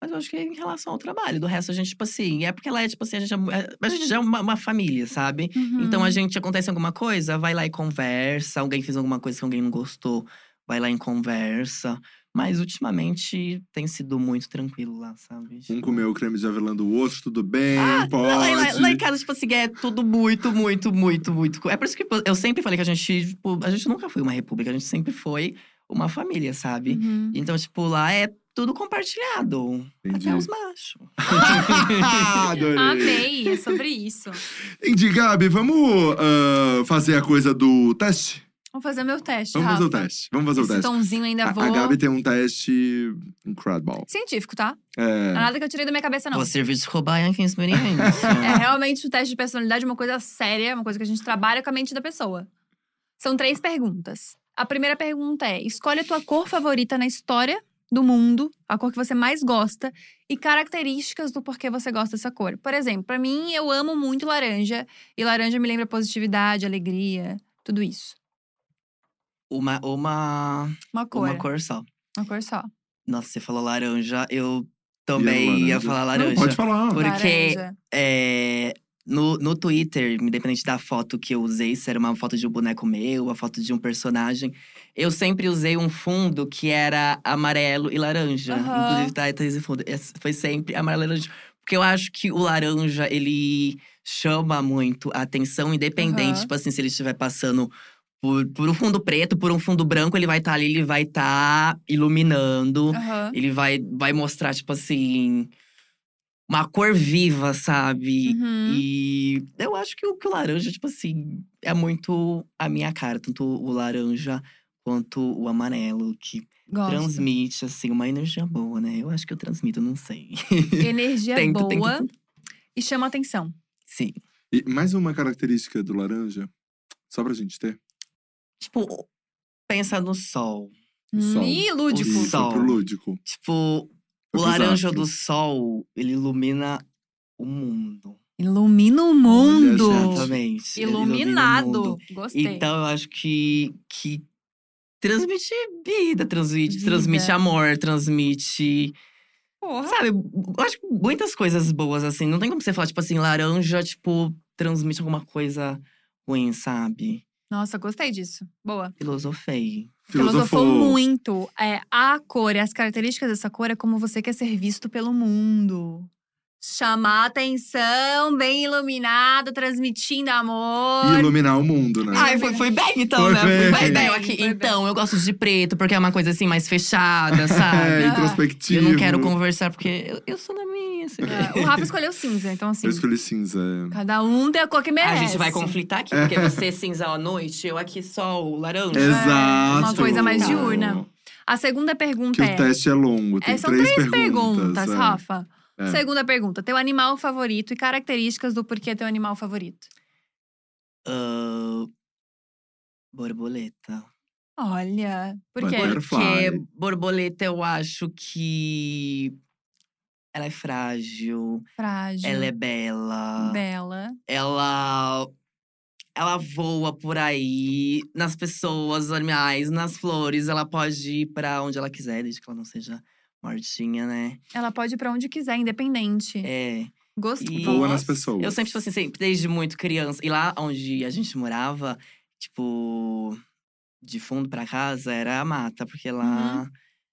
Mas eu acho que é em relação ao trabalho. Do resto, a gente, tipo assim, é porque ela é, tipo assim, a gente, é, é- a gente já é uma, uma família, sabe? Uhum. Então a gente acontece alguma coisa, vai lá e conversa. Alguém fez alguma coisa que alguém não gostou, vai lá e conversa. Mas ultimamente tem sido muito tranquilo lá, sabe? Um Tipo, comeu o creme de avelã do outro, tudo bem, ah, pode. lá, lá- lá em casa, tipo assim, é tudo muito, muito, muito, muito. É por isso que eu sempre falei que a gente, tipo, a gente nunca foi uma república, a gente sempre foi uma família, sabe? Uhum. Então, tipo, lá é tudo compartilhado. Entendi. Até os machos. Adorei. Amei, é sobre isso. Entendi, Gabi, vamos ah, fazer a coisa do teste? Vou fazer meu teste, Vamos fazer o Rafa. teste. Vamos fazer o Esse teste. tomzinho ainda A, vou… a Gabi tem um teste incredible. Científico, tá? É. Não é nada que eu tirei da minha cabeça, não. Vou servir de cobaia aqui, experiência. É realmente o teste de personalidade é uma coisa séria, uma coisa que a gente trabalha com a mente da pessoa. São três perguntas. A primeira pergunta é: escolhe a tua cor favorita na história do mundo, a cor que você mais gosta, e características do porquê você gosta dessa cor. Por exemplo, pra mim, eu amo muito laranja, e laranja me lembra positividade, alegria, tudo isso. uma, uma, Uma cor. uma cor só. Uma cor só. Nossa, você falou laranja, eu também laranja? ia falar Não, laranja. pode falar. Porque- Laranja. É, no, no Twitter, independente da foto que eu usei, se era uma foto de um boneco meu, uma foto de um personagem, eu sempre usei um fundo que era amarelo e laranja. Aham. Inclusive, tá, tá esse fundo. Esse Foi sempre amarelo e laranja. Porque eu acho que o laranja, ele chama muito a atenção, independente, Aham. tipo assim, se ele estiver passando por, por um fundo preto, por um fundo branco, ele vai estar ali, ele vai estar iluminando. Aham. Ele vai, vai mostrar, tipo assim, uma cor viva, sabe? Uhum. E eu acho que o, que o laranja, tipo assim, é muito a minha cara. Tanto o laranja quanto o amarelo, que Gosto. transmite, assim, uma energia boa, né? Eu acho que eu transmito, não sei. Energia Tento, boa tento. e chama atenção. Sim. E mais uma característica do laranja, só pra gente ter. Tipo, pensa no sol. Sol. Ih, lúdico. O sol. pro lúdico. Tipo, o pros laranja do sol, ele ilumina o mundo. Ilumina o mundo. Exatamente. ilumina o Iluminado. mundo. Gostei. Então eu acho que, que transmite vida, transmite, Vida. transmite amor, transmite. Porra. Sabe, eu acho que muitas coisas boas, assim. Não tem como você falar, tipo assim, laranja, tipo, transmite alguma coisa ruim, sabe? Nossa, gostei disso. Boa. Filosofei. Filosofou muito. É, a cor e as características dessa cor é como você quer ser visto pelo mundo. Chamar atenção, bem iluminado, transmitindo amor. E iluminar o mundo, né? Ai, foi, foi bem, então, Foi né? bem. Foi bem. Bem, aqui, foi bem. então, eu gosto de preto, porque é uma coisa assim mais fechada, sabe? É, introspectivo. eu não quero conversar, porque eu, eu sou na minha. Assim. É, o Rafa escolheu cinza, então assim. Eu escolhi cinza. é. Cada um tem a cor que merece. A gente vai conflitar aqui, porque você é cinza à noite, eu aqui sol, laranja. Exato. uma coisa mais diurna. A segunda pergunta Que é. o teste é longo, tem é, são três, três perguntas. perguntas, é. Rafa. É. Segunda pergunta: teu animal favorito e características do porquê teu animal favorito. ah, borboleta. Olha, por quê? Porque borboleta eu acho que ela é frágil, Frágil. ela é bela, bela. ela ela voa por aí nas pessoas, nos animais, nas flores, ela pode ir pra onde ela quiser, desde que ela não seja Mortinha, né? Ela pode ir pra onde quiser, independente. É. Gostei. E- Voa nas pessoas. Eu sempre, tipo assim, sempre, desde muito criança. E lá onde a gente morava, tipo, de fundo pra casa, era a mata, porque lá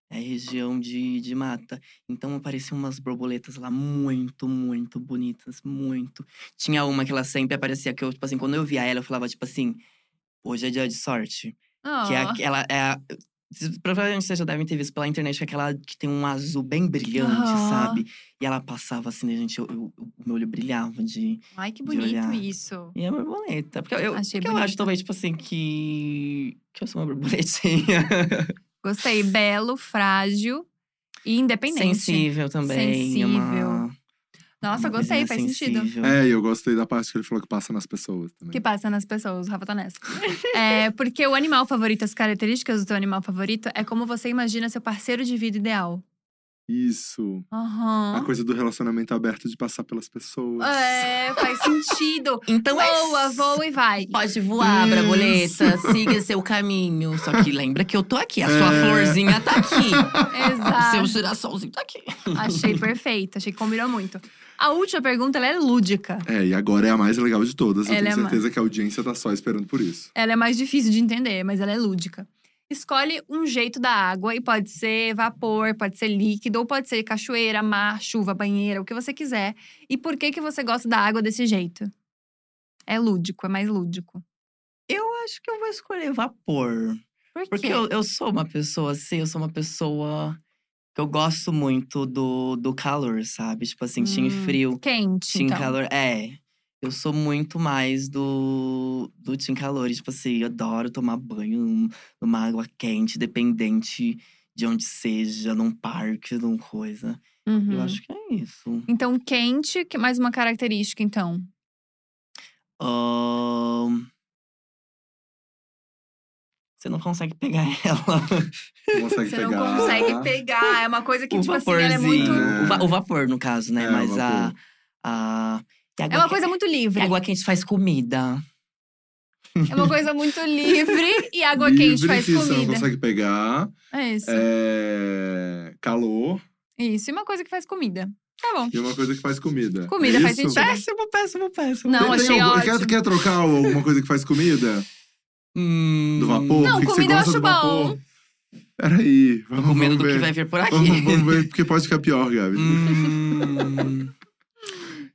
é região de, de mata. Então apareciam umas borboletas lá muito, muito bonitas, muito. Tinha uma que ela sempre aparecia, que eu, tipo assim, quando eu via ela, eu falava, tipo assim, hoje é dia de sorte. Que é Oh. aquela. É Provavelmente vocês já devem ter visto pela internet que é aquela que tem um azul bem brilhante, Aham. sabe? E ela passava assim, né, gente? eu- eu- o meu olho brilhava de. Ai, que bonito isso. E é borboleta. Porque eu, Achei porque eu acho talvez, tipo assim, que. Que eu sou uma borboletinha. Gostei. Belo, frágil e independente. Sensível também. é uma- Sensível. Nossa, uma gostei, coisinha faz sentido. É, e eu gostei da parte que ele falou que passa nas pessoas também. Que passa nas pessoas, o Rafa tá nessa. é, porque o animal favorito, as características do teu animal favorito é como você imagina seu parceiro de vida ideal. Isso. A Aham. coisa do relacionamento aberto de passar pelas pessoas. É, faz sentido. Então é Voa, voa e vai. Pode voar, Isso. borboleta, siga seu caminho. Só que lembra que eu tô aqui, a sua É. florzinha tá aqui. O Exato. seu girassolzinho tá aqui. Achei perfeito, achei que combinou muito. A última pergunta, ela é lúdica. É, e agora é a mais legal de todas. Eu Ela tenho é certeza que a audiência tá só esperando por isso. Ela é mais difícil de entender, mas ela é lúdica. Escolhe um jeito da água e pode ser vapor, pode ser líquido, ou pode ser cachoeira, mar, chuva, banheira, o que você quiser. E por que que você gosta da água desse jeito? É lúdico, é mais lúdico. Eu acho que eu vou escolher vapor. Por quê? Porque eu, eu sou uma pessoa assim, eu sou uma pessoa que eu gosto muito do, do calor, sabe? Tipo assim, Hum, frio, Quente, team então. calor. É. Eu sou muito mais do, do team calor. Tipo assim, eu adoro tomar banho num- numa água quente, dependente de onde seja, num parque, num coisa. Uhum. Eu acho que é isso. Então, quente, que mais uma característica, então. Ahn, Você não consegue pegar ela. Não consegue Você pegar. não consegue pegar. É uma coisa que, o tipo assim, ela é muito. vaporzinho. O, va- o vapor, no caso, né? É, o Mas a. a É uma que- coisa muito e livre. água quente faz comida. É uma coisa muito livre e água Livre, quente faz que Você não comida. consegue pegar. É isso. É... Calor. Isso, e uma coisa que faz comida. Tá bom. E uma coisa que faz comida. Comida É faz sentido. Péssimo, péssimo, péssimo. Não, Tem- achei algum- ótimo. Quer, quer trocar alguma coisa que faz comida? Hum, Do vapor? Não, que que comida eu você gosta acho do vapor? bom. Peraí, vamos, com medo do ver. que vai vir por aqui. Vamos, vamos ver, porque pode ficar pior, Gabi. Hum,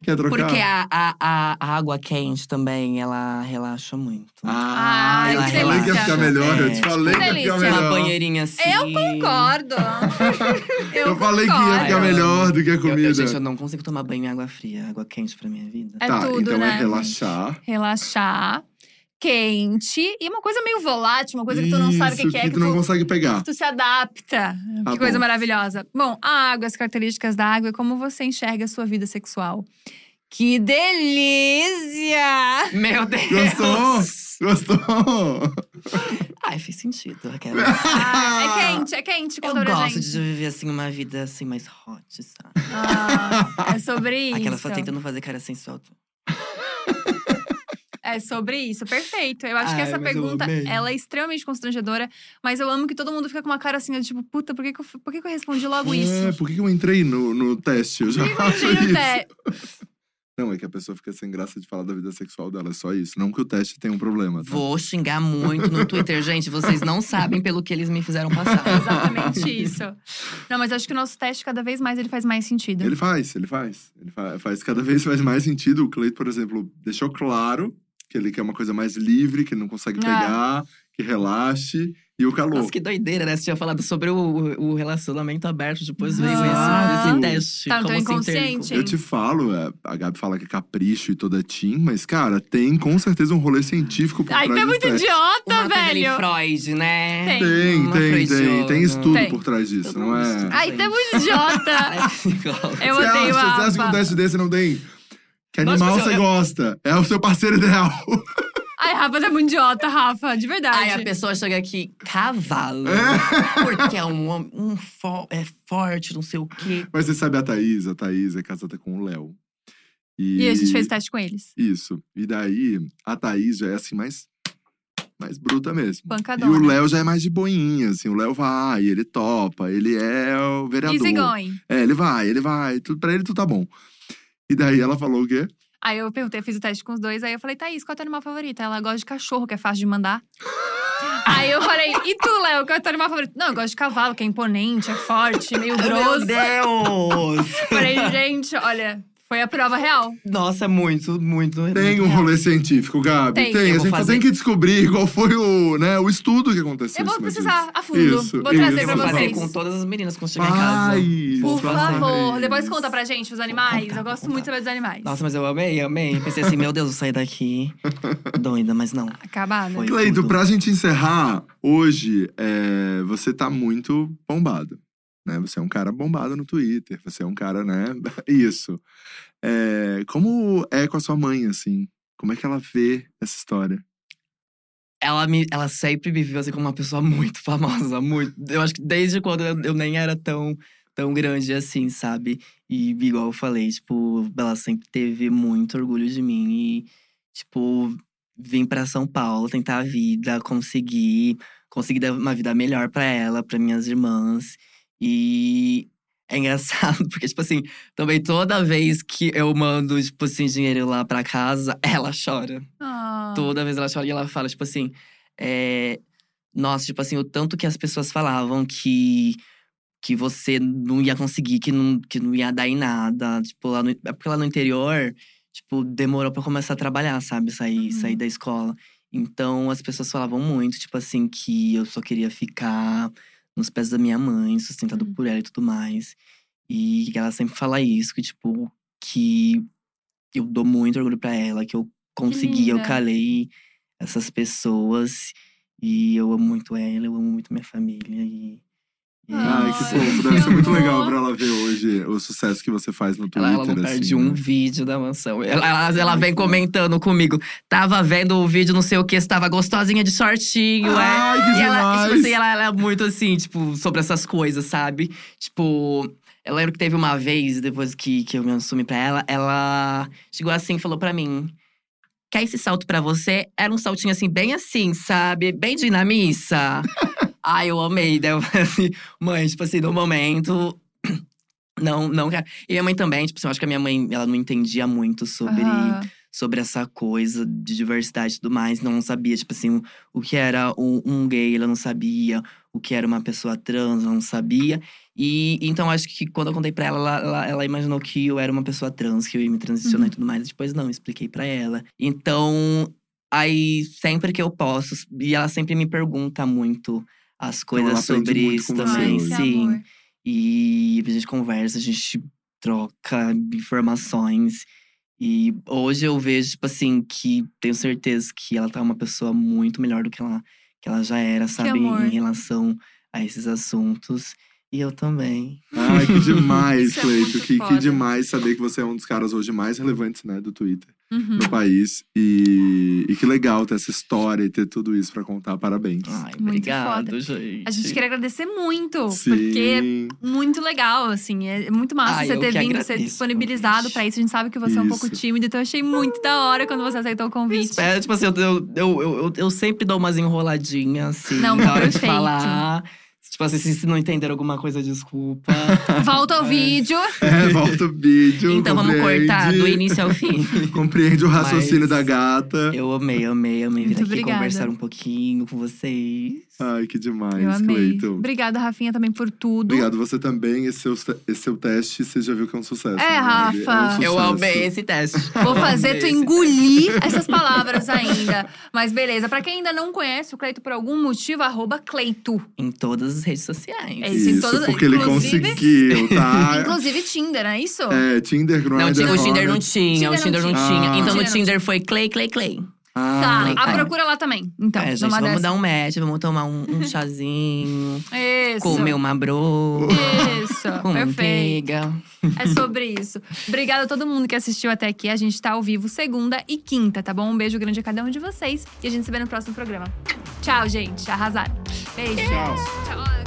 Quer trocar? porque a, a, a, água quente também, ela relaxa muito. Ah, Ai, eu que te falei que ia ficar melhor. Eu te É, falei que que ia ficar delícia. Uma melhor. banheirinha assim. Eu concordo. Eu, Eu falei que ia concordo. ficar eu melhor do que a Eu, comida. eu, gente, eu não consigo tomar banho em água fria. Água quente pra minha vida. É tá, tudo, então né? é relaxar. Relaxar, quente e uma coisa meio volátil, uma coisa que tu não sabe o que, que é. que tu não consegue pegar. tu se adapta. Tá que coisa bom. maravilhosa. Bom, a água, as características da água e como você enxerga a sua vida sexual. Que delícia! Meu Deus! Gostou? Gostou? Ai, fez sentido, Raquel. Ah, é quente, é quente. Eu gosto gente. de viver assim uma vida assim mais hot, sabe? Ah, é sobre isso. Aquela só tentando fazer cara sensual. É sobre isso, perfeito. Eu acho que Ai, essa mas eu pergunta, ela é extremamente constrangedora. Mas eu amo que todo mundo fica com uma cara assim, tipo, puta, por que, que, eu, por que, que eu respondi logo isso? É, por que que eu entrei no, no teste? Eu já acho Tira o isso. Não, é que a pessoa fica sem graça de falar da vida sexual dela. É só isso. Não que o teste tenha um problema, tá? Vou xingar muito no Twitter. Gente, vocês não sabem pelo que eles me fizeram passar. Exatamente isso. Não, mas acho que o nosso teste, cada vez mais, ele faz mais sentido. Ele faz, ele faz. Ele fa- faz cada vez faz mais sentido. O Cleito, por exemplo, deixou claro que ele quer uma coisa mais livre, que ele não consegue Ah. pegar, que relaxe. E o calor. Nossa, que doideira, né? Você tinha falado sobre o, o relacionamento aberto, depois veio Ah. esse, esse teste. Tá no inconsciente. Eu te falo, é, a Gabi fala que é capricho e toda teen, mas, cara, tem com certeza um rolê científico por Ai, trás é desse muito teste. idiota, Uma velho. Freud, né? Tem. Tem, tem, tem. Tem estudo Tem. por trás disso, Todo não é? Ai, é muito idiota. Eu Você odeio a você acha que um teste desse não tem? Que animal você eu- gosta? É o seu parceiro ideal. Ai, Rafa, tu é muito idiota, Rafa. De verdade. Aí a pessoa chega aqui, cavalo. Porque é um homem um fo- é forte, não sei o quê. Mas você sabe a Thaís? A Thaís é casada com o Léo. E a gente fez teste com eles. Isso. E daí, a Thaís já é assim, mais. mais bruta mesmo. Pancadona. E o Léo já é mais de boinha, assim. O Léo vai, ele topa, ele é o vereador. Easy going. É, ele vai, ele vai. Tudo, pra ele tudo tá bom. E daí ela falou o quê? Aí eu perguntei, fiz o teste com os dois, aí eu falei, Thaís, qual é o teu animal favorito? Ela gosta de cachorro, que é fácil de mandar. aí eu falei, e tu, Léo, qual é o teu animal favorito? Não, eu gosto de cavalo, que é imponente, é forte, meio Meu grosso. Deus! falei, gente, olha, foi a prova real. Nossa, muito, muito. Tem muito um real. rolê científico, Gabi. Tem. Tem. A gente só tem que descobrir qual foi o, né, o estudo que aconteceu. Eu vou precisar a fundo. Isso, vou trazer isso. Eu pra vou fazer vocês. com todas as meninas quando chegar em casa. Faz, Por favor, depois conta pra gente os animais. contar, eu gosto muito de saber dos animais. Nossa, mas eu amei, amei. Pensei assim, meu Deus, eu saí daqui doida, mas não. Acabada. Foi. Cleito, tudo. pra gente encerrar, hoje é, você tá muito bombado. Né? Você é um cara bombado no Twitter, você é um cara, né? Isso. É, como é com a sua mãe, assim? Como é que ela vê essa história? Ela, me, ela sempre me viu assim como uma pessoa muito famosa, muito. Eu acho que desde quando eu, nem era tão, tão grande assim, sabe? E igual eu falei, tipo, ela sempre teve muito orgulho de mim. E, tipo, vim pra São Paulo tentar a vida, conseguir, conseguir dar uma vida melhor pra ela, pra minhas irmãs. E é engraçado, porque, tipo assim, também toda vez que eu mando, tipo assim, dinheiro lá pra casa, ela chora. Ah. Toda vez ela chora e ela fala, tipo assim, é, nossa, tipo assim, o tanto que as pessoas falavam que que você não ia conseguir, que não, que não ia dar em nada. Tipo, lá no, é porque lá no interior, tipo, demorou pra começar a trabalhar, sabe? Sair, Uhum. sair da escola. Então, as pessoas falavam muito, tipo assim, que eu só queria ficar nos pés da minha mãe, sustentado Uhum. por ela e tudo mais. E ela sempre fala isso, que, tipo, que eu dou muito orgulho pra ela, que eu consegui, eu linda. calei essas pessoas. E eu amo muito ela, eu amo muito minha família. E, Ai, que isso. fofo. Deve ser muito legal pra ela ver hoje o sucesso que você faz no Twitter. Ela, ela não perde assim, um né? vídeo da mansão. Ela, ela, ela vem comentando comigo. Tava vendo o vídeo, não sei o que, estava gostosinha de shortinho, é. Ai, que E ela, tipo assim, ela, ela é muito assim, tipo, sobre essas coisas, sabe? Tipo, eu lembro que teve uma vez, depois que, que eu me assumi pra ela, ela chegou assim e falou pra mim: Quer esse salto pra você? Era um saltinho assim, bem assim, sabe? Bem dinamissa. Ai, eu amei. Daí eu falei assim, mãe, tipo assim, no momento. Não, não quero. E minha mãe também, tipo assim, eu acho que a minha mãe, ela não entendia muito sobre Ah. sobre essa coisa de diversidade e tudo mais. Não sabia, tipo assim, o, o que era um, um gay, ela não sabia. O que era uma pessoa trans, ela não sabia. E então acho que quando eu contei pra ela, ela, ela, ela imaginou que eu era uma pessoa trans, que eu ia me transicionar Uhum. e tudo mais. Depois não, expliquei pra ela. Então, aí sempre que eu posso, e ela sempre me pergunta muito as Então coisas aprende sobre isso também. Sim. amor. E a gente conversa, a gente troca informações. E hoje eu vejo, tipo assim, que tenho certeza que ela tá uma pessoa muito melhor do que ela, que ela já era, sabe? Em relação a esses assuntos. E eu também. Ai, que demais, Isso é Cleito. muito que, que demais saber que você é um dos caras hoje mais relevantes, né, do Twitter Uhum. no país. E, e que legal ter essa história e ter tudo isso pra contar. Parabéns. Ai, Muito obrigado, foda. gente. A gente queria agradecer muito, Sim. porque é muito legal, assim. É muito massa Ai, você eu ter vindo, agradeço ser disponibilizado pra isso. A gente sabe que você é um pouco Isso. tímido, então eu achei muito da hora quando você aceitou o convite. Espera, tipo assim, eu, eu, eu, eu, eu sempre dou umas enroladinhas, assim, Não, na hora de perfeito. falar. Tipo assim, se não entender alguma coisa, desculpa. Volta ao É. vídeo. É, volta o vídeo. então vamos compreende- cortar do início ao fim. Compreende o raciocínio Mas- da gata. Eu amei, amei, amei vir Muito aqui obrigada. conversar um pouquinho com vocês. Ai, que demais, Eu amei. Cleito. Obrigada, Rafinha, também por tudo. Obrigado você também. Esse seu, esse seu teste, você já viu que é um sucesso. É, né? Ele Rafa. É um Eu sucesso. amei esse teste. Vou fazer tu engolir essas palavras ainda. Mas beleza, pra quem ainda não conhece o Cleito por algum motivo, arroba Cleito. Em todas as redes sociais. É isso, em todas- porque ele conseguiu, tá? Inclusive Tinder, é isso? É, Tinder, Não, Grindr, tinha- o Tinder não tinha, Tinder o não Tinder não tinha. tinha. Ah. Então no Tinder não Tinder foi Clay, Clay, Clay. Ah, Tá, a procura lá também. Então, é, gente, vamos dessa. dar um match, vamos tomar um, um chazinho, Isso. comer uma bro, Isso, com perfeito. manteiga. É sobre isso. Obrigada a todo mundo que assistiu até aqui. A gente tá ao vivo segunda e quinta, tá bom? Um beijo grande a cada um de vocês. E a gente se vê no próximo programa. Tchau, gente. Arrasaram. Beijo. Tchau. Tchau.